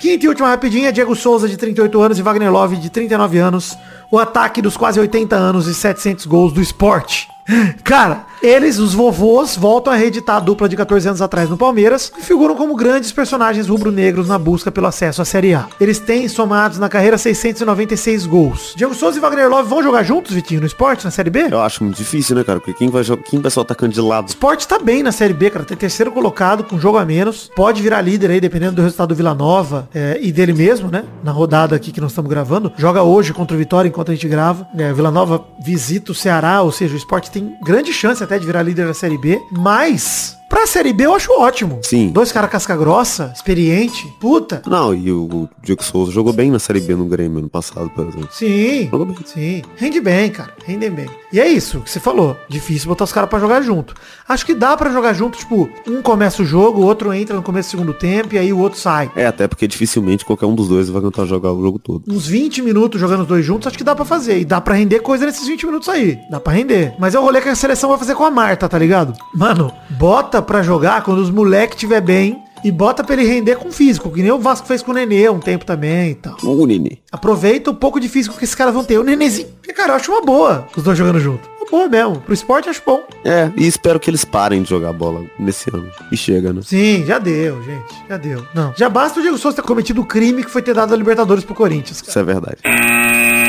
Quinta e última rapidinha, Diego Souza, de 38 anos, e Wagner Love, de 39 anos. O ataque dos quase 80 anos e 700 gols do esporte. <laughs> Cara, eles, os vovôs, voltam a reeditar a dupla de 14 anos atrás no Palmeiras e figuram como grandes personagens rubro-negros na busca pelo acesso à Série A. Eles têm somados na carreira 696 gols. Diego Souza e Wagner Love vão jogar juntos, Vitinho, no esporte, na Série B? Eu acho muito difícil, né, cara? Porque quem vai, quem vai ser o atacante de lado? Esporte tá bem na Série B, cara. Tem terceiro colocado, com jogo a menos. Pode virar líder aí, dependendo do resultado do Vila Nova é, e dele mesmo, né? Na rodada aqui que nós estamos gravando. Joga hoje contra o Vitória enquanto a gente grava. É, Vila Nova visita o Ceará, ou seja, o esporte tem grande chance até de virar líder da Série B. Mas, pra Série B eu acho ótimo. Sim. Dois caras casca grossa, experiente. Puta. Não, e o, Diego Souza jogou bem na Série B no Grêmio ano passado, por exemplo. Sim, Jogou bem. sim. Rende bem, cara. Rendem bem. E é isso que você falou. Difícil botar os caras pra jogar junto. Acho que dá pra jogar junto, tipo, um começa o jogo, o outro entra no começo do segundo tempo e aí o outro sai. É, até porque dificilmente qualquer um dos dois vai tentar jogar o jogo todo. Uns 20 minutos jogando os dois juntos, acho que dá pra fazer. E dá pra render coisa nesses 20 minutos aí. Dá pra render. Mas é o rolê que a seleção vai fazer com a Marta, tá ligado? Mano, bota pra jogar quando os moleques tiver bem e bota pra ele render com físico, que nem o Vasco fez com o Nenê um tempo também e tal. O Nini. Aproveita o pouco de físico que esses caras vão ter. O Nenezinho. Cara, eu acho uma boa os dois jogando junto. Uma boa mesmo. Pro esporte acho bom. É, e espero que eles parem de jogar bola nesse ano. E chega, né? Sim, já deu, gente. Já deu. Não. Já basta o Diego Souza ter cometido o crime que foi ter dado a Libertadores pro Corinthians. cara. Isso é verdade.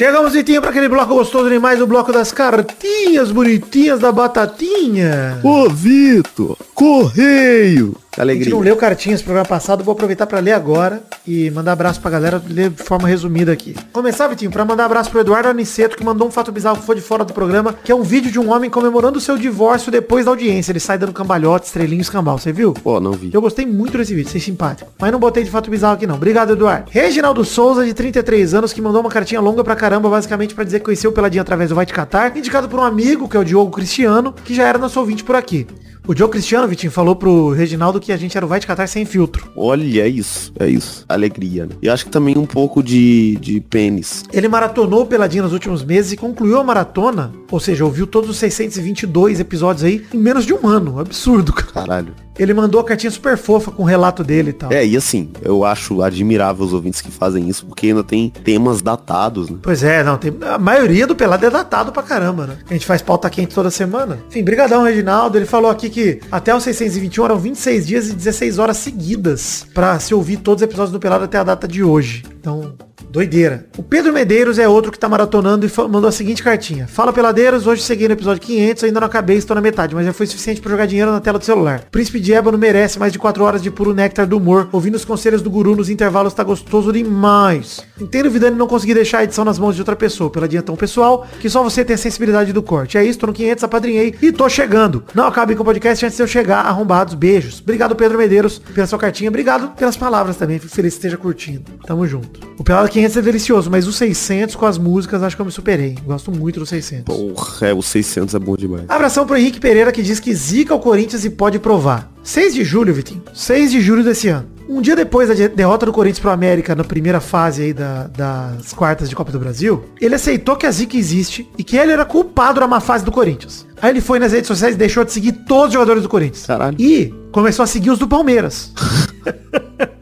Chegamos, Vitinho, para aquele bloco gostoso demais, o bloco das cartinhas bonitinhas da batatinha. Ô, Vitor, correio. A gente não leu cartinhas no programa passado, vou aproveitar para ler agora e mandar abraço pra galera, ler de forma resumida aqui. Começar, Vitinho, pra mandar abraço pro Eduardo Aniceto, que mandou um fato bizarro que foi de fora do programa, que é um vídeo de um homem comemorando o seu divórcio depois da audiência. Ele sai dando cambalhota, estrelinho, escambau. Você viu? Pô, não vi. Eu gostei muito desse vídeo, sei simpático. Mas não botei de fato bizarro aqui não. Obrigado, Eduardo. Reginaldo Souza, de 33 anos, que mandou uma cartinha longa pra caramba, basicamente pra dizer que conheceu o Peladinha através do Vai Te Catar, indicado por um amigo, que é o Diogo Cristiano, que já era nosso ouvinte por aqui. O Joe Cristiano, Vitinho, falou pro Reginaldo que a gente era o Vai Te Catar sem filtro. Olha, é isso, é isso. Alegria, né? E acho que também um pouco de, de pênis. Ele maratonou o Peladinho nos últimos meses e concluiu a maratona, ou seja, ouviu todos os 622 episódios aí em menos de um ano. Absurdo, cara. Caralho. Ele mandou a cartinha super fofa com o relato dele e tal. É, e assim, eu acho admirável os ouvintes que fazem isso, porque ainda tem temas datados, né? Pois é, não, tem, a maioria do pelado é datado pra caramba, né? A gente faz pauta quente toda semana. Enfim, brigadão, Reginaldo. Ele falou aqui que até os 621 eram 26 dias e 16 horas seguidas pra se ouvir todos os episódios do Pelado até a data de hoje. Então, Doideira. O Pedro Medeiros é outro que tá maratonando e mandou a seguinte cartinha. Fala peladeiros, hoje cheguei no episódio 500, ainda não acabei, estou na metade, mas já foi suficiente para jogar dinheiro na tela do celular. Príncipe de Ébano merece mais de 4 horas de puro néctar do humor. Ouvindo os conselhos do guru nos intervalos tá gostoso demais. Entendo o Vidani não conseguir deixar a edição nas mãos de outra pessoa, pela dia tão pessoal, que só você tem a sensibilidade do corte. É isso, tô no 500, apadrinhei e tô chegando. Não acabe com o podcast antes de eu chegar, arrombados. Beijos. Obrigado, Pedro Medeiros, pela sua cartinha. Obrigado pelas palavras também. Fico feliz que esteja curtindo. Tamo junto. O Pelado 500 é delicioso, mas o 600 com as músicas acho que eu me superei. Gosto muito do 600. Porra, é, o 600 é bom demais. Abração pro Henrique Pereira que diz que zica o Corinthians e pode provar. 6 de julho, Vitinho. 6 de julho desse ano. Um dia depois da derrota do Corinthians pro América na primeira fase aí da, das quartas de Copa do Brasil, ele aceitou que a zica existe e que ele era culpado da má fase do Corinthians. Aí ele foi nas redes sociais e deixou de seguir todos os jogadores do Corinthians. Caralho. E começou a seguir os do Palmeiras. <laughs>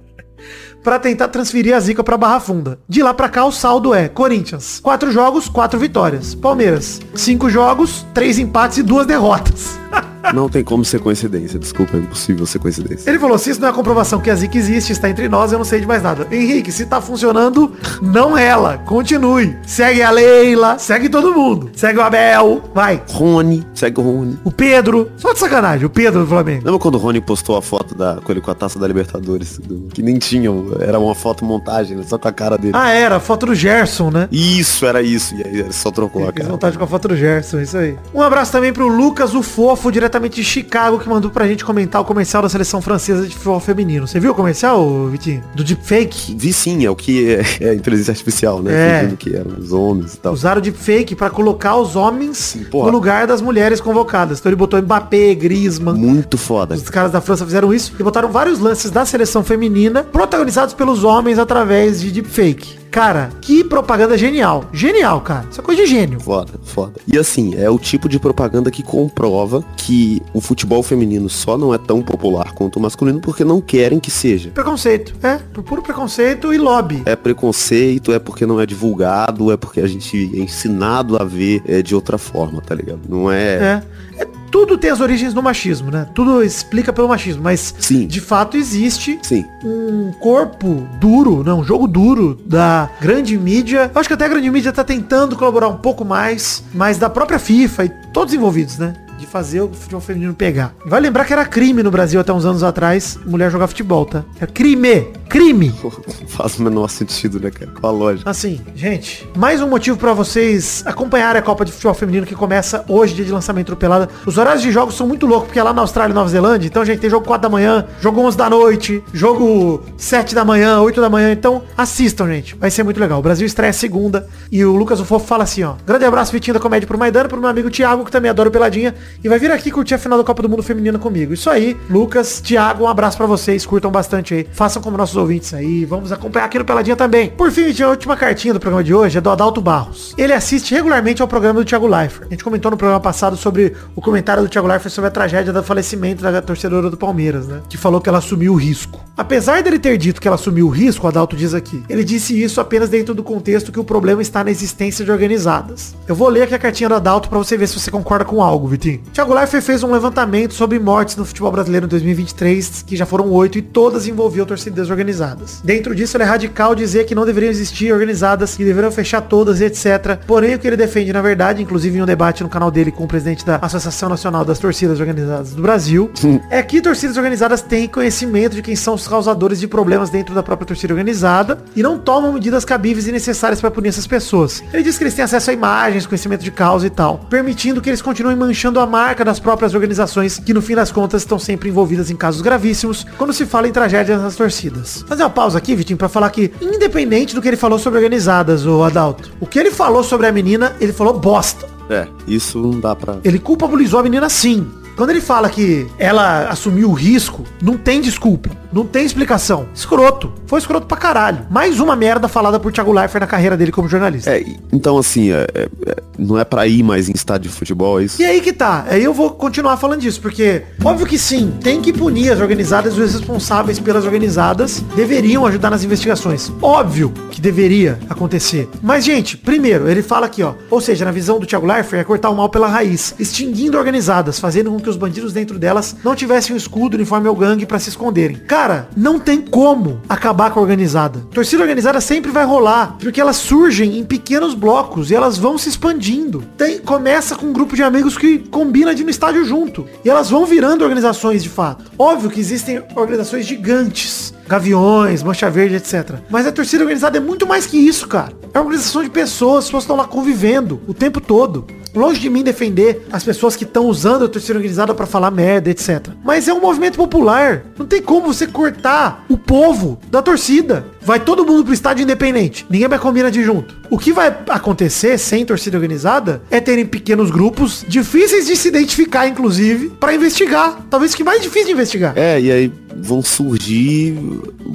para tentar transferir a zica para Barra Funda. De lá para cá o saldo é Corinthians, quatro jogos, quatro vitórias. Palmeiras, cinco jogos, três empates e duas derrotas. <laughs> Não tem como ser coincidência, desculpa, é impossível ser coincidência. Ele falou, se isso não é comprovação que a zica existe, está entre nós, eu não sei de mais nada. Henrique, se tá funcionando, não ela, continue. Segue a Leila, segue todo mundo. Segue o Abel, vai. Rony, segue o Rony. O Pedro, só de sacanagem, o Pedro do Flamengo. Lembra quando o Rony postou a foto da, com ele com a taça da Libertadores? Do, que nem tinham, era uma foto montagem, né, só com a cara dele. Ah, era, a foto do Gerson, né? Isso, era isso, e aí só trocou a cara. vontade com a foto do Gerson, isso aí. Um abraço também pro Lucas, o fofo, diretamente de Chicago, que mandou pra gente comentar o comercial da seleção francesa de futebol feminino. Você viu o comercial, Vitinho? Do deepfake? Vi sim, é o que é, <laughs> é inteligência artificial, né? É. Fingindo que eram os homens e tal. Usaram deepfake pra colocar os homens Sim, no lugar das mulheres convocadas. Então ele botou Mbappé, Griezmann. Muito foda. Os caras da França fizeram isso e botaram vários lances da seleção feminina protagonizados pelos homens através de deepfake. Cara, que propaganda genial. Genial, cara. Isso é coisa de gênio. Foda, foda. E assim, é o tipo de propaganda que comprova que o futebol feminino só não é tão popular quanto o masculino porque não querem que seja. Preconceito. É, por puro preconceito e lobby. É preconceito, é porque não é divulgado, é porque a gente é ensinado a ver é, de outra forma, tá ligado? Não é... É. É, Tudo tem as origens no machismo, né? Tudo explica pelo machismo, mas Sim. de fato existe Sim. um corpo duro, né? um jogo duro da grande mídia. Eu acho que até a grande mídia tá tentando colaborar um pouco mais, mas da própria FIFA e todos envolvidos, né? De fazer o futebol feminino pegar. Vai lembrar que era crime no Brasil até uns anos atrás, mulher jogar futebol, tá? É crime! Crime! <laughs> Faz o menor sentido, né, cara? Qual a lógica? Assim, gente, mais um motivo pra vocês acompanharem a Copa de Futebol Feminino que começa hoje, dia de lançamento do Pelada. Os horários de jogos são muito loucos, porque é lá na Austrália e Nova Zelândia, então, gente, tem jogo 4 da manhã, jogo 11 da noite, jogo 7 da manhã, 8 da manhã, então assistam, gente. Vai ser muito legal. O Brasil estreia segunda e o Lucas o Fofo fala assim, ó. Grande abraço, Vitinho da Comédia pro Maidana, pro meu amigo Thiago, que também adora o Peladinha, e vai vir aqui curtir a final da Copa do Mundo Feminino comigo. Isso aí, Lucas, Thiago, um abraço pra vocês, curtam bastante aí. Façam como nossos ouvintes aí, vamos acompanhar aqui no Peladinha também. Por fim, a última cartinha do programa de hoje é do Adalto Barros. Ele assiste regularmente ao programa do Thiago Leifert. A gente comentou no programa passado sobre o comentário do Thiago Leifert sobre a tragédia do falecimento da torcedora do Palmeiras, né? Que falou que ela assumiu o risco. Apesar dele ter dito que ela assumiu o risco, o Adalto diz aqui, ele disse isso apenas dentro do contexto que o problema está na existência de organizadas. Eu vou ler aqui a cartinha do Adalto para você ver se você concorda com algo, Vitinho. Thiago Leifert fez um levantamento sobre mortes no futebol brasileiro em 2023, que já foram oito e todas envolviam torcidas organizadas. Dentro disso, ele é radical dizer que não deveriam existir organizadas, que deveriam fechar todas e etc. Porém, o que ele defende, na verdade, inclusive em um debate no canal dele com o presidente da Associação Nacional das Torcidas Organizadas do Brasil, é que torcidas organizadas têm conhecimento de quem são os causadores de problemas dentro da própria torcida organizada e não tomam medidas cabíveis e necessárias para punir essas pessoas. Ele diz que eles têm acesso a imagens, conhecimento de causa e tal, permitindo que eles continuem manchando a marca das próprias organizações que no fim das contas estão sempre envolvidas em casos gravíssimos quando se fala em tragédias nas torcidas. Fazer uma pausa aqui, Vitinho, para falar que independente do que ele falou sobre organizadas, o Adalto, o que ele falou sobre a menina, ele falou bosta. É, isso não dá pra. Ele culpabilizou a menina sim. Quando ele fala que ela assumiu o risco, não tem desculpa. Não tem explicação. Escroto. Foi escroto pra caralho. Mais uma merda falada por Thiago Leifert na carreira dele como jornalista. É, então assim, é, é, é, não é pra ir mais em estádio de futebol, é isso? E aí que tá. Aí eu vou continuar falando disso, porque óbvio que sim, tem que punir as organizadas e os responsáveis pelas organizadas deveriam ajudar nas investigações. Óbvio que deveria acontecer. Mas, gente, primeiro, ele fala aqui, ó. Ou seja, na visão do Thiago Leifert, é cortar o mal pela raiz, extinguindo organizadas, fazendo com que os bandidos dentro delas não tivessem um escudo, uniforme ou gangue para se esconderem. Cara, não tem como acabar com a organizada. Torcida organizada sempre vai rolar, porque elas surgem em pequenos blocos e elas vão se expandindo. Tem, começa com um grupo de amigos que combina de ir no estádio junto. E elas vão virando organizações de fato. Óbvio que existem organizações gigantes. Gaviões, Mancha Verde, etc. Mas a torcida organizada é muito mais que isso, cara. É uma organização de pessoas, as pessoas estão lá convivendo o tempo todo. Longe de mim defender as pessoas que estão usando a torcida organizada para falar merda, etc. Mas é um movimento popular. Não tem como você cortar o povo da torcida. Vai todo mundo pro estádio independente. Ninguém vai combinar de junto. O que vai acontecer sem torcida organizada é terem pequenos grupos, difíceis de se identificar, inclusive, para investigar. Talvez que mais difícil de investigar. É, e aí vão surgir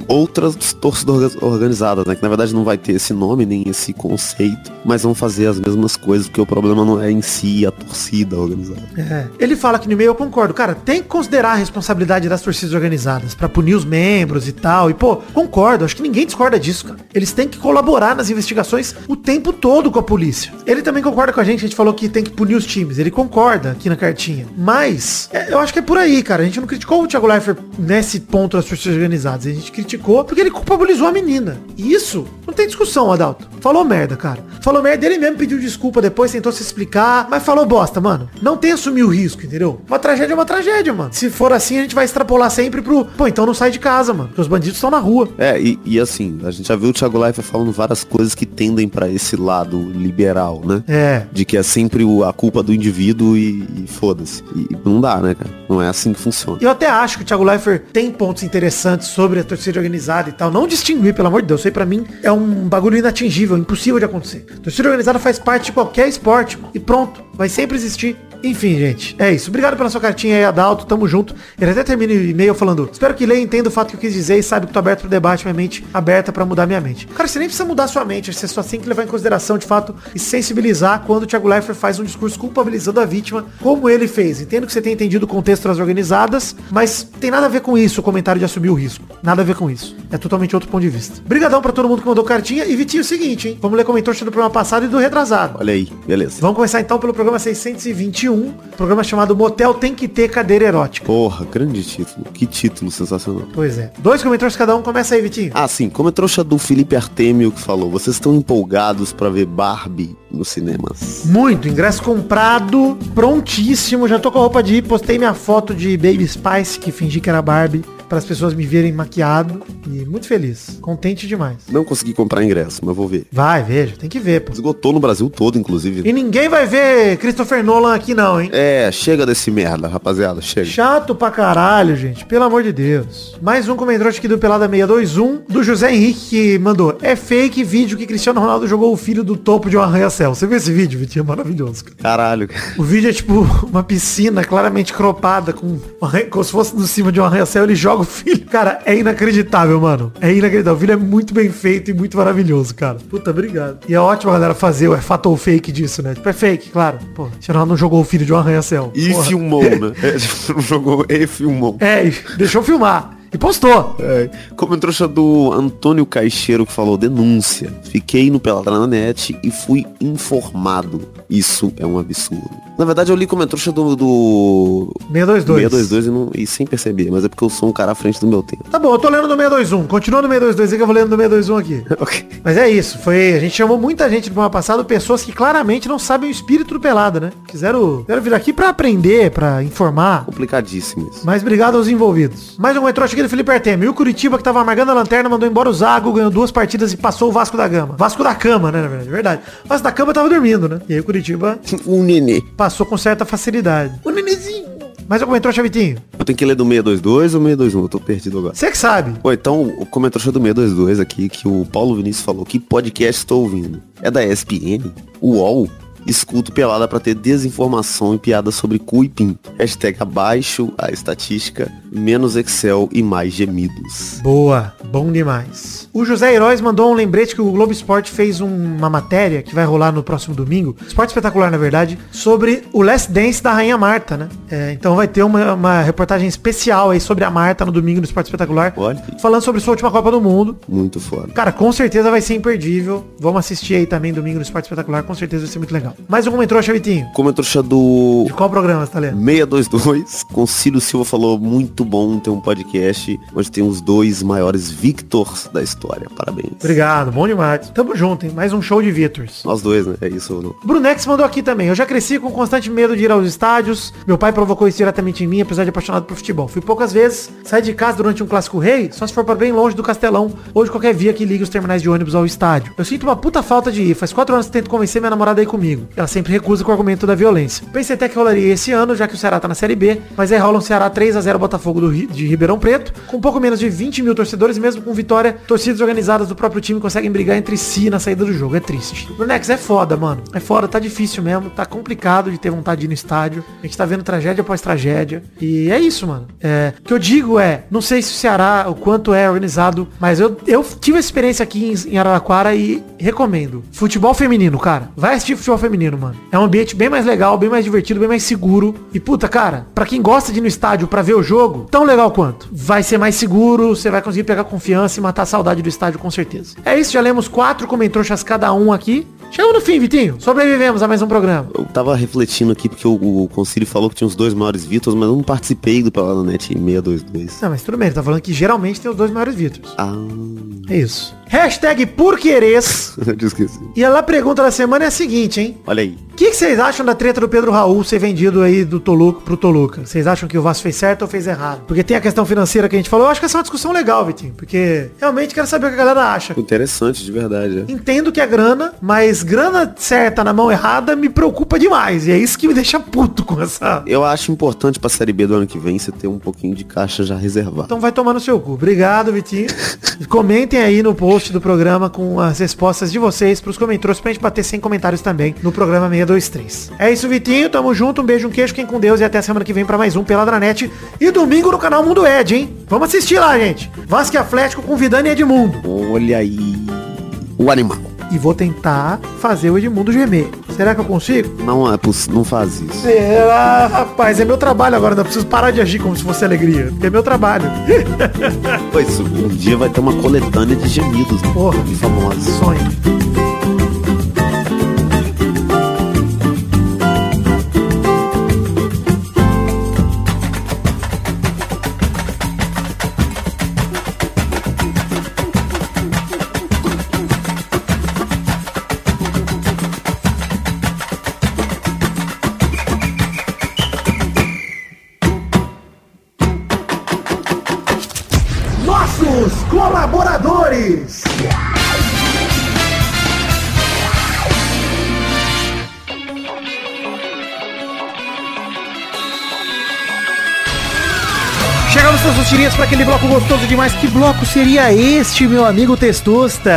outras torcidas organizadas, né? Que na verdade não vai ter esse nome, nem esse conceito, mas vão fazer as mesmas coisas, porque o problema não é em si a torcida organizada. É. Ele fala que no meio eu concordo. Cara, tem que considerar a responsabilidade das torcidas organizadas para punir os membros e tal. E, pô, concordo. Acho que ninguém discorda disso, cara. Eles têm que colaborar nas investigações o tempo todo com a polícia. Ele também concorda com a gente. A gente falou que tem que punir os times. Ele concorda aqui na cartinha. Mas, é, eu acho que é por aí, cara. A gente não criticou o Thiago Leifert nesse ponto das torcidas organizadas. A gente criticou porque ele culpabilizou a menina. E isso não tem discussão, Adalto. Falou merda, cara. Falou merda. Ele mesmo pediu desculpa depois, tentou se explicar, mas falou bosta, mano. Não tem assumir o risco, entendeu? Uma tragédia é uma tragédia, mano. Se for assim, a gente vai extrapolar sempre pro, pô, então não sai de casa, mano. Porque os bandidos estão na rua. É, e, e, assim, a gente já viu o Thiago Leifert falando várias coisas que tendem para esse lado liberal, né? É. De que é sempre a culpa do indivíduo e, e foda-se. E não dá, né, cara? Não é assim que funciona. Eu até acho que o Thiago Leifert tem pontos interessantes sobre a torcida organizada e tal. Não distinguir, pelo amor de Deus. Isso aí pra mim é um bagulho inatingível, impossível de acontecer. A torcida organizada faz parte de qualquer esporte, mano. E pronto. Vai sempre existir. Enfim, gente, é isso. Obrigado pela sua cartinha aí, Adalto. Tamo junto. Ele até termina o e-mail falando, espero que leia e entenda o fato que eu quis dizer e saiba que tô aberto pro debate, minha mente aberta para mudar minha mente. Cara, você nem precisa mudar sua mente, você só tem que levar em consideração, de fato, e sensibilizar quando o Thiago Leifert faz um discurso culpabilizando a vítima, como ele fez. Entendo que você tem entendido o contexto das organizadas, mas tem nada a ver com isso o comentário de assumir o risco. Nada a ver com isso. É totalmente outro ponto de vista. Obrigadão pra todo mundo que mandou cartinha. E Vitinho, é o seguinte, hein? Vamos ler comentários do programa passado e do retrasado. Olha aí, beleza. Vamos começar então pelo programa 621, programa chamado Motel Tem Que Ter Cadeira Erótica. Porra, grande título. Que título sensacional. Pois é. Dois comentários cada um, começa aí, Vitinho. Ah, sim. Como é trouxa do Felipe Artemio que falou, vocês estão empolgados pra ver Barbie nos cinemas? Muito. Ingresso comprado, prontíssimo. Já tô com a roupa de ir. Postei minha foto de Baby Spice, que fingi que era Barbie para as pessoas me verem maquiado e muito feliz, contente demais. Não consegui comprar ingresso, mas vou ver. Vai, veja, tem que ver, pô. Esgotou no Brasil todo, inclusive. E ninguém vai ver Christopher Nolan aqui não, hein? É, chega desse merda, rapaziada, chega. Chato pra caralho, gente, pelo amor de Deus. Mais um comentário aqui do Pelada 621, do José Henrique, que mandou, é fake vídeo que Cristiano Ronaldo jogou o filho do topo de um arranha-céu. Você viu esse vídeo, Vitinho? É maravilhoso. Cara. Caralho. O vídeo é tipo uma piscina claramente cropada, com como se fosse no cima de um arranha-céu, ele joga o filho. Cara, é inacreditável, mano. É inacreditável. O vídeo é muito bem feito e muito maravilhoso, cara. Puta, obrigado. E é ótimo a galera fazer o é fato ou fake disso, né? Tipo, é fake, claro. Pô, Ronaldo não jogou o filho de um arranha-céu. E Porra. filmou, né? É, <laughs> não jogou e filmou. É, deixou filmar. E postou. É. Como trouxa do Antônio Caixeiro que falou denúncia. Fiquei no Peladranet e fui informado. Isso é um absurdo. Na verdade, eu li como trouxa do, do 622. 622 e, não, e sem perceber, mas é porque eu sou um cara à frente do meu tempo. Tá bom, eu tô lendo do 621. Continua no 622 aí que eu vou lendo do 621 aqui. <laughs> Ok. Mas é isso, foi. A gente chamou muita gente no programa passado, pessoas que claramente não sabem o espírito do pelado, né? Quiseram, quiseram vir aqui pra aprender, pra informar. Complicadíssimo isso. Mas obrigado aos envolvidos. Mais um retro aqui do Felipe Artemio. E o Curitiba, que tava amargando a lanterna, mandou embora o Zago, ganhou duas partidas e passou o Vasco da Gama. Vasco da Cama, né, na verdade. Verdade. O Vasco da Cama tava dormindo, né? E aí o Curitiba <laughs> Um nenê. passou com certa facilidade. O nenezinho. Mais algum retro, Chavitinho? Eu tenho que ler do 622 ou 621? Eu tô perdido agora. Você que sabe. Pô, então o comentário do 622 aqui, que o Paulo Vinícius falou, que podcast estou ouvindo? É da ESPN? UOL? Escuto pelada pra ter desinformação e piada sobre cu e pin. Hashtag abaixo a estatística, menos Excel e mais gemidos. Boa, bom demais. O José Heróis mandou um lembrete que o Globo Esporte fez um- uma matéria que vai rolar no próximo domingo, esporte espetacular na verdade, sobre o Last Dance da Rainha Marta, né? É, então vai ter uma, uma reportagem especial aí sobre a Marta no domingo no Esporte Espetacular, Olha, falando sobre sua última Copa do Mundo. muito foda. Cara, com certeza vai ser imperdível. Vamos assistir aí também domingo no Esporte Espetacular, com certeza vai ser muito legal. Mais um comentário, Chavitinho. Comentário do De qual programa você tá lendo? 622, Concílio Silva falou, muito bom ter um podcast onde tem os dois maiores Victors da história. Parabéns. Obrigado, bom demais. Tamo junto, hein? Mais um show de Vitors. Nós dois, né? É isso não? Brunex mandou aqui também. Eu já cresci com constante medo de ir aos estádios. Meu pai provocou isso diretamente em mim, apesar de apaixonado por futebol. Fui poucas vezes sair de casa durante um clássico rei, só se for para bem longe do Castelão ou de qualquer via que ligue os terminais de ônibus ao estádio. Eu sinto uma puta falta de ir. Faz quatro anos que tento convencer minha namorada a ir comigo. Ela sempre recusa com o argumento da violência. Pensei até que rolaria esse ano, já que o Ceará tá na Série B, mas aí rola um Ceará 3 a 0 Botafogo do de Ribeirão Preto, com pouco menos de 20 mil torcedores, mesmo com vitória, torcidas organizadas do próprio time conseguem brigar entre si na saída do jogo. É triste. Brunex, é foda, mano. É foda, tá difícil mesmo, tá complicado de ter vontade de ir no estádio. A gente tá vendo tragédia após tragédia. E é isso, mano. É, o que eu digo é, não sei se o Ceará, o quanto é organizado, mas eu, eu tive essa experiência aqui em, em Araraquara e recomendo. Futebol feminino, cara. Vai assistir futebol feminino, mano. É um ambiente bem mais legal, bem mais divertido, bem mais seguro. E puta, cara, pra quem gosta de ir no estádio pra ver o jogo, tão legal quanto. Vai ser mais seguro, você vai conseguir pegar confiança e matar a saudade do estádio com certeza. É isso, já lemos quatro comentroxas cada um aqui. Chegamos no fim, Vitinho. Sobrevivemos a mais um programa. Eu tava refletindo aqui porque o, o Concílio falou que tinha os dois maiores Victors, mas eu não participei do Peladanet 622. Não, mas tudo bem, ele tá falando que geralmente tem os dois maiores Vitros. Ah, É isso. Hashtag por quereres. <laughs> eu tinha esqueci. E a pergunta da semana é a seguinte, hein? Olha aí. O que, que vocês acham da treta do Pedro Raul ser vendido aí do Toluca pro Toluca? Vocês acham que o Vasco fez certo ou fez errado? Porque tem a questão financeira que a gente falou. Eu acho que essa é uma discussão legal, Vitinho. Porque realmente quero saber o que a galera acha. Interessante, de verdade. é. Entendo que é grana, mas grana certa na mão errada me preocupa demais. E é isso que me deixa puto com essa. Eu acho importante pra Série B do ano que vem você ter um pouquinho de caixa já reservado. Então vai tomar no seu cu. Obrigado, Vitinho. <laughs> Comentem aí no post do programa com as respostas de vocês pros comentários pra gente bater 100 comentários também no programa 623. É isso, Vitinho. Tamo junto. Um beijo, um queijo, quem com Deus e até semana que vem pra mais um Peladranet. E domingo no canal Mundo Ed, hein? Vamos assistir lá, gente. Vasco e Atlético com Vidani e Edmundo. Olha aí. O animal. E vou tentar fazer o Edmundo gemer. Será que eu consigo? Não é não faz isso. Será, rapaz? É meu trabalho agora. Não preciso parar de agir como se fosse alegria. Porque é meu trabalho. Pois um dia vai ter uma coletânea de gemidos Porra. de famosos. Sonho. Chegamos nas tirinhas para aquele bloco gostoso demais. Que bloco seria este, meu amigo Testostas?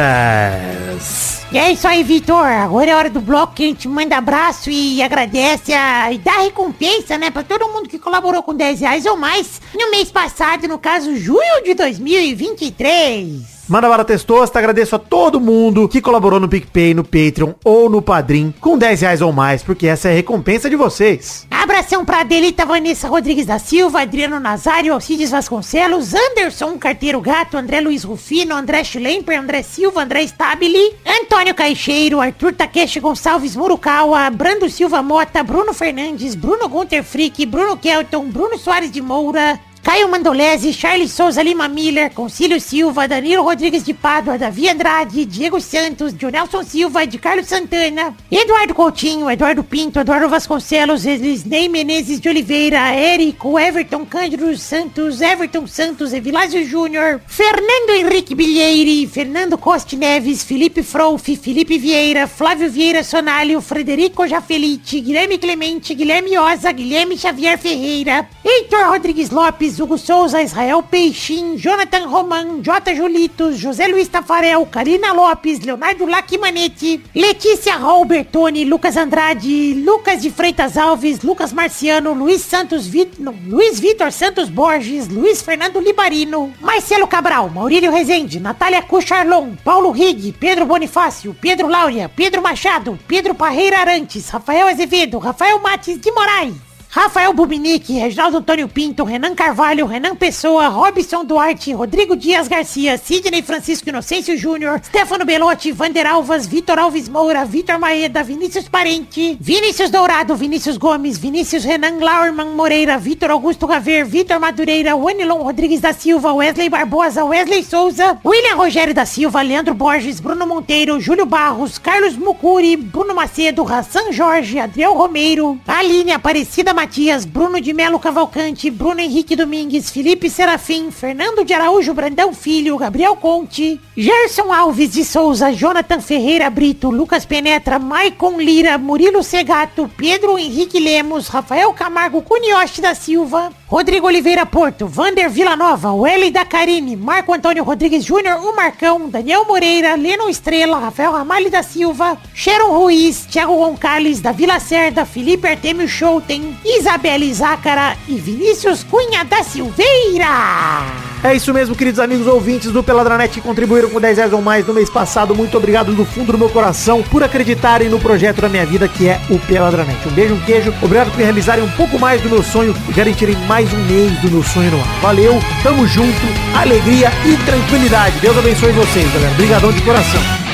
E é isso aí, Vitor. Agora é hora do bloco que a gente manda abraço e agradece a, e dá recompensa, né, pra todo mundo que colaborou com 10 reais ou mais no mês passado, no caso, junho de 2023. Manda para Testosta, agradeço a todo mundo que colaborou no PicPay, no Patreon ou no Padrim com 10 reais ou mais, porque essa é a recompensa de vocês. Abração pra Adelita Vanessa Rodrigues da Silva, Adriano Nazário, Alcides Vasconcelos, Anderson Carteiro Gato, André Luiz Rufino, André Schlemper, André Silva, André Stabile, Antônio Caixeiro, Arthur Takeshi Gonçalves Murukawa, Brando Silva Mota, Bruno Fernandes, Bruno Gunter Frick, Bruno Kelton, Bruno Soares de Moura, Caio Mandolese, Charles Souza Lima Miller, Concílio Silva, Danilo Rodrigues de Pádua, Davi Andrade, Diego Santos, Jonelson Silva, de Carlos Santana, Eduardo Coutinho, Eduardo Pinto, Eduardo Vasconcelos, Elisnei Menezes de Oliveira, Érico, Everton Cândido Santos, Everton Santos, Evilásio Júnior, Fernando Henrique Bilheire, Fernando Coste Neves, Felipe Frouf, Felipe Vieira, Flávio Vieira Sonalho, Frederico Jafelite, Guilherme Clemente, Guilherme Oza, Guilherme Xavier Ferreira, Heitor Rodrigues Lopes, Hugo Souza, Israel Peixin, Jonathan Roman, J. Julitos, José Luiz Tafarel, Karina Lopes, Leonardo Lacimanetti, Letícia Robertoni, Lucas Andrade, Lucas de Freitas Alves, Lucas Marciano, Luiz Santos Vit... não, Luiz Vitor Santos Borges, Luiz Fernando Libarino, Marcelo Cabral, Maurílio Rezende, Natália Cucharlon, Paulo Rig, Pedro Bonifácio, Pedro Laura, Pedro Machado, Pedro Parreira Arantes, Rafael Azevedo, Rafael Mates de Moraes, Rafael Bubinic, Reginaldo Antônio Pinto, Renan Carvalho, Renan Pessoa, Robson Duarte, Rodrigo Dias Garcia, Sidney Francisco Inocêncio Júnior, Stefano Belotti, Vander Alvas, Vitor Alves Moura, Vitor Maeda, Vinícius Parente, Vinícius Dourado, Vinícius Gomes, Vinícius Renan Laurman Moreira, Vitor Augusto Gaver, Vitor Madureira, Wanilon Rodrigues da Silva, Wesley Barbosa, Wesley Souza, William Rogério da Silva, Leandro Borges, Bruno Monteiro, Júlio Barros, Carlos Mucuri, Bruno Macedo, Hassan Jorge, Adriel Romero, Aline Aparecida Matias, Bruno de Melo Cavalcante, Bruno Henrique Domingues, Felipe Serafim, Fernando de Araújo Brandão Filho, Gabriel Conte, Gerson Alves de Souza, Jonathan Ferreira Brito, Lucas Penetra, Maicon Lira, Murilo Segato, Pedro Henrique Lemos, Rafael Camargo Cunioche da Silva, Rodrigo Oliveira Porto, Vander Villanova, Welly da Carine, Marco Antônio Rodrigues Júnior, o Marcão, Daniel Moreira, Leno Estrela, Rafael Ramalho da Silva, Sharon Ruiz, Thiago Gonçalves, da Vila Cerda, Felipe Artemio Schouten, Isabelle Zácara e Vinícius Cunha da Silveira. É isso mesmo, queridos amigos ouvintes do Peladranet que contribuíram com 10 reais ou mais no mês passado. Muito obrigado do fundo do meu coração por acreditarem no projeto da minha vida que é o Peladranet. Um beijo, um queijo. Obrigado por realizarem um pouco mais do meu sonho e garantirem mais um mês do meu sonho no ar. Valeu, tamo junto, alegria e tranquilidade. Deus abençoe vocês, galera. Obrigadão de coração.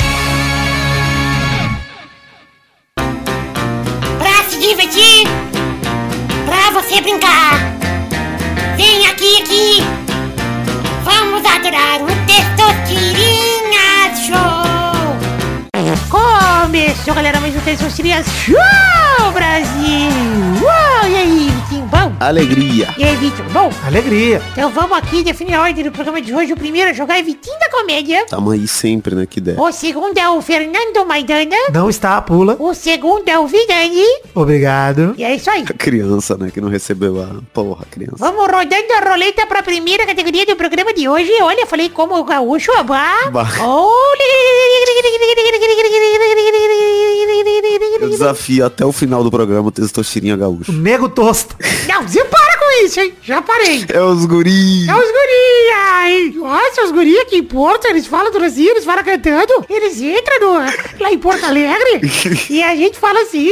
Começou, galera, mais um Testosterinha Show, Brasil. Uou, e aí, Vitinho, bom? Alegria. E aí, Vitor, bom? Alegria. Então vamos aqui definir a ordem do programa de hoje. O primeiro a jogar é Vitinho da Comédia. Tamo aí sempre, né, que der. O segundo é o Fernando Maidana. Não está a pula. O segundo é o Vidani. Obrigado. E é isso aí. A criança, né, que não recebeu a porra, criança. Vamos rodando a roleta pra primeira categoria do programa de hoje. Olha, falei como o gaúcho. Bah. Bah. Eu desafio até o final do programa o Testosterinha Gaúcho. Nego tosta. Não, você para com isso, hein? Já parei. É os guri. É os guria, hein? Nossa, os guria aqui em Porto, eles falam do Brasil, eles falam cantando. Eles entram no- lá em Porto Alegre <laughs> e a gente fala assim.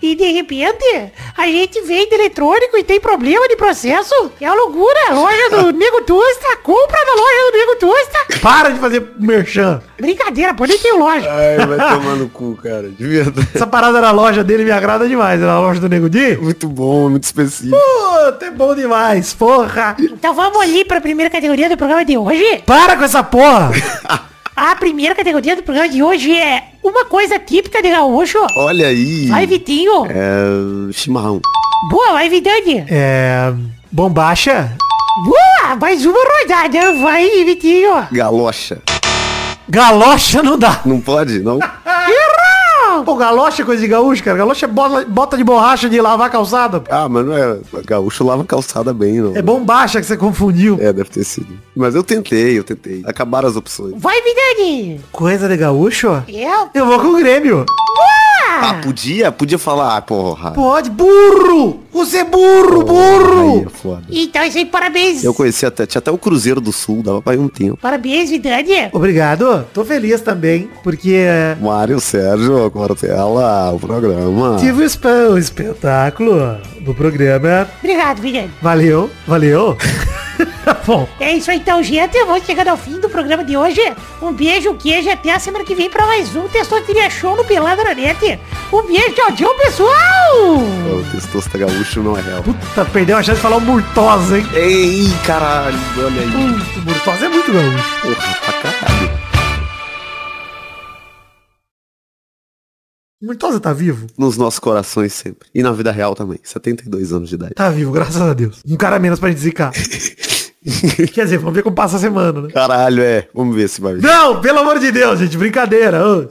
E de repente, a gente vende eletrônico e tem problema de processo. É uma loucura. A loja do <laughs> Nego Tosta, compra na loja do Nego Tosta. Para de fazer merchan. Brincadeira, pô, nem tem loja. Ai, vai <laughs> tomar no cu, cara. De verdade. Essa parada na loja dele me agrada demais. Na loja do Nego Di. Muito bom, muito específico. Puta, é bom demais, porra. Então vamos ali pra primeira categoria do programa de hoje. Para com essa porra. <laughs> A primeira categoria do programa de hoje é uma coisa típica de gaúcho. Olha aí. Vai, Vitinho. É... Chimarrão. Boa, vai, Vidani. É... Bombacha. Boa, mais uma rodada. Vai, Vitinho. Galocha. Galocha não dá. Não pode, não? Não? Pô, galocha é coisa de gaúcho, cara. Galocha é bota, bota de borracha de lavar calçada. pô. Ah, mas não é. Gaúcho lava calçada bem, não. É bombacha que você confundiu. É, deve ter sido. Mas eu tentei, eu tentei. Acabaram as opções. Vai, Vidani. Coisa de gaúcho? Eu? Eu vou com o Grêmio. Ah, podia? Podia falar, ah, porra. Pode, burro! Você é burro, burro! Aí é foda. Então, isso aí, parabéns. Eu conheci até, tinha até o Cruzeiro do Sul, dava pra ir um tempo. Parabéns, Vidani. Obrigado. Tô feliz também, porque é, Mário Sérgio Cortella, o programa. tive o espetáculo do programa. Obrigado, Vidani. Valeu, valeu. <laughs> Tá Bom, É isso aí, então, gente. Vamos chegando ao fim do programa de hoje. Um beijo, um queijo. Até a semana que vem pra mais um Testosteria Show no Pelada na Net. Um beijo, tchau, tchau, pessoal. O testosta gaúcho não é real. puta, perdeu a chance de falar o Murtosa, hein? Ei, caralho, olha aí. Muito, Murtosa é muito gaúcho. Porra, pra caralho. Murtosa tá vivo? Nos nossos corações sempre. E na vida real também. 72 anos de idade. Tá vivo, graças a Deus. Um cara menos pra gente zicar. <laughs> Quer dizer, vamos ver como passa a semana, né? Caralho, é. Vamos ver se vai. Não, pelo amor de Deus, gente, brincadeira. ô.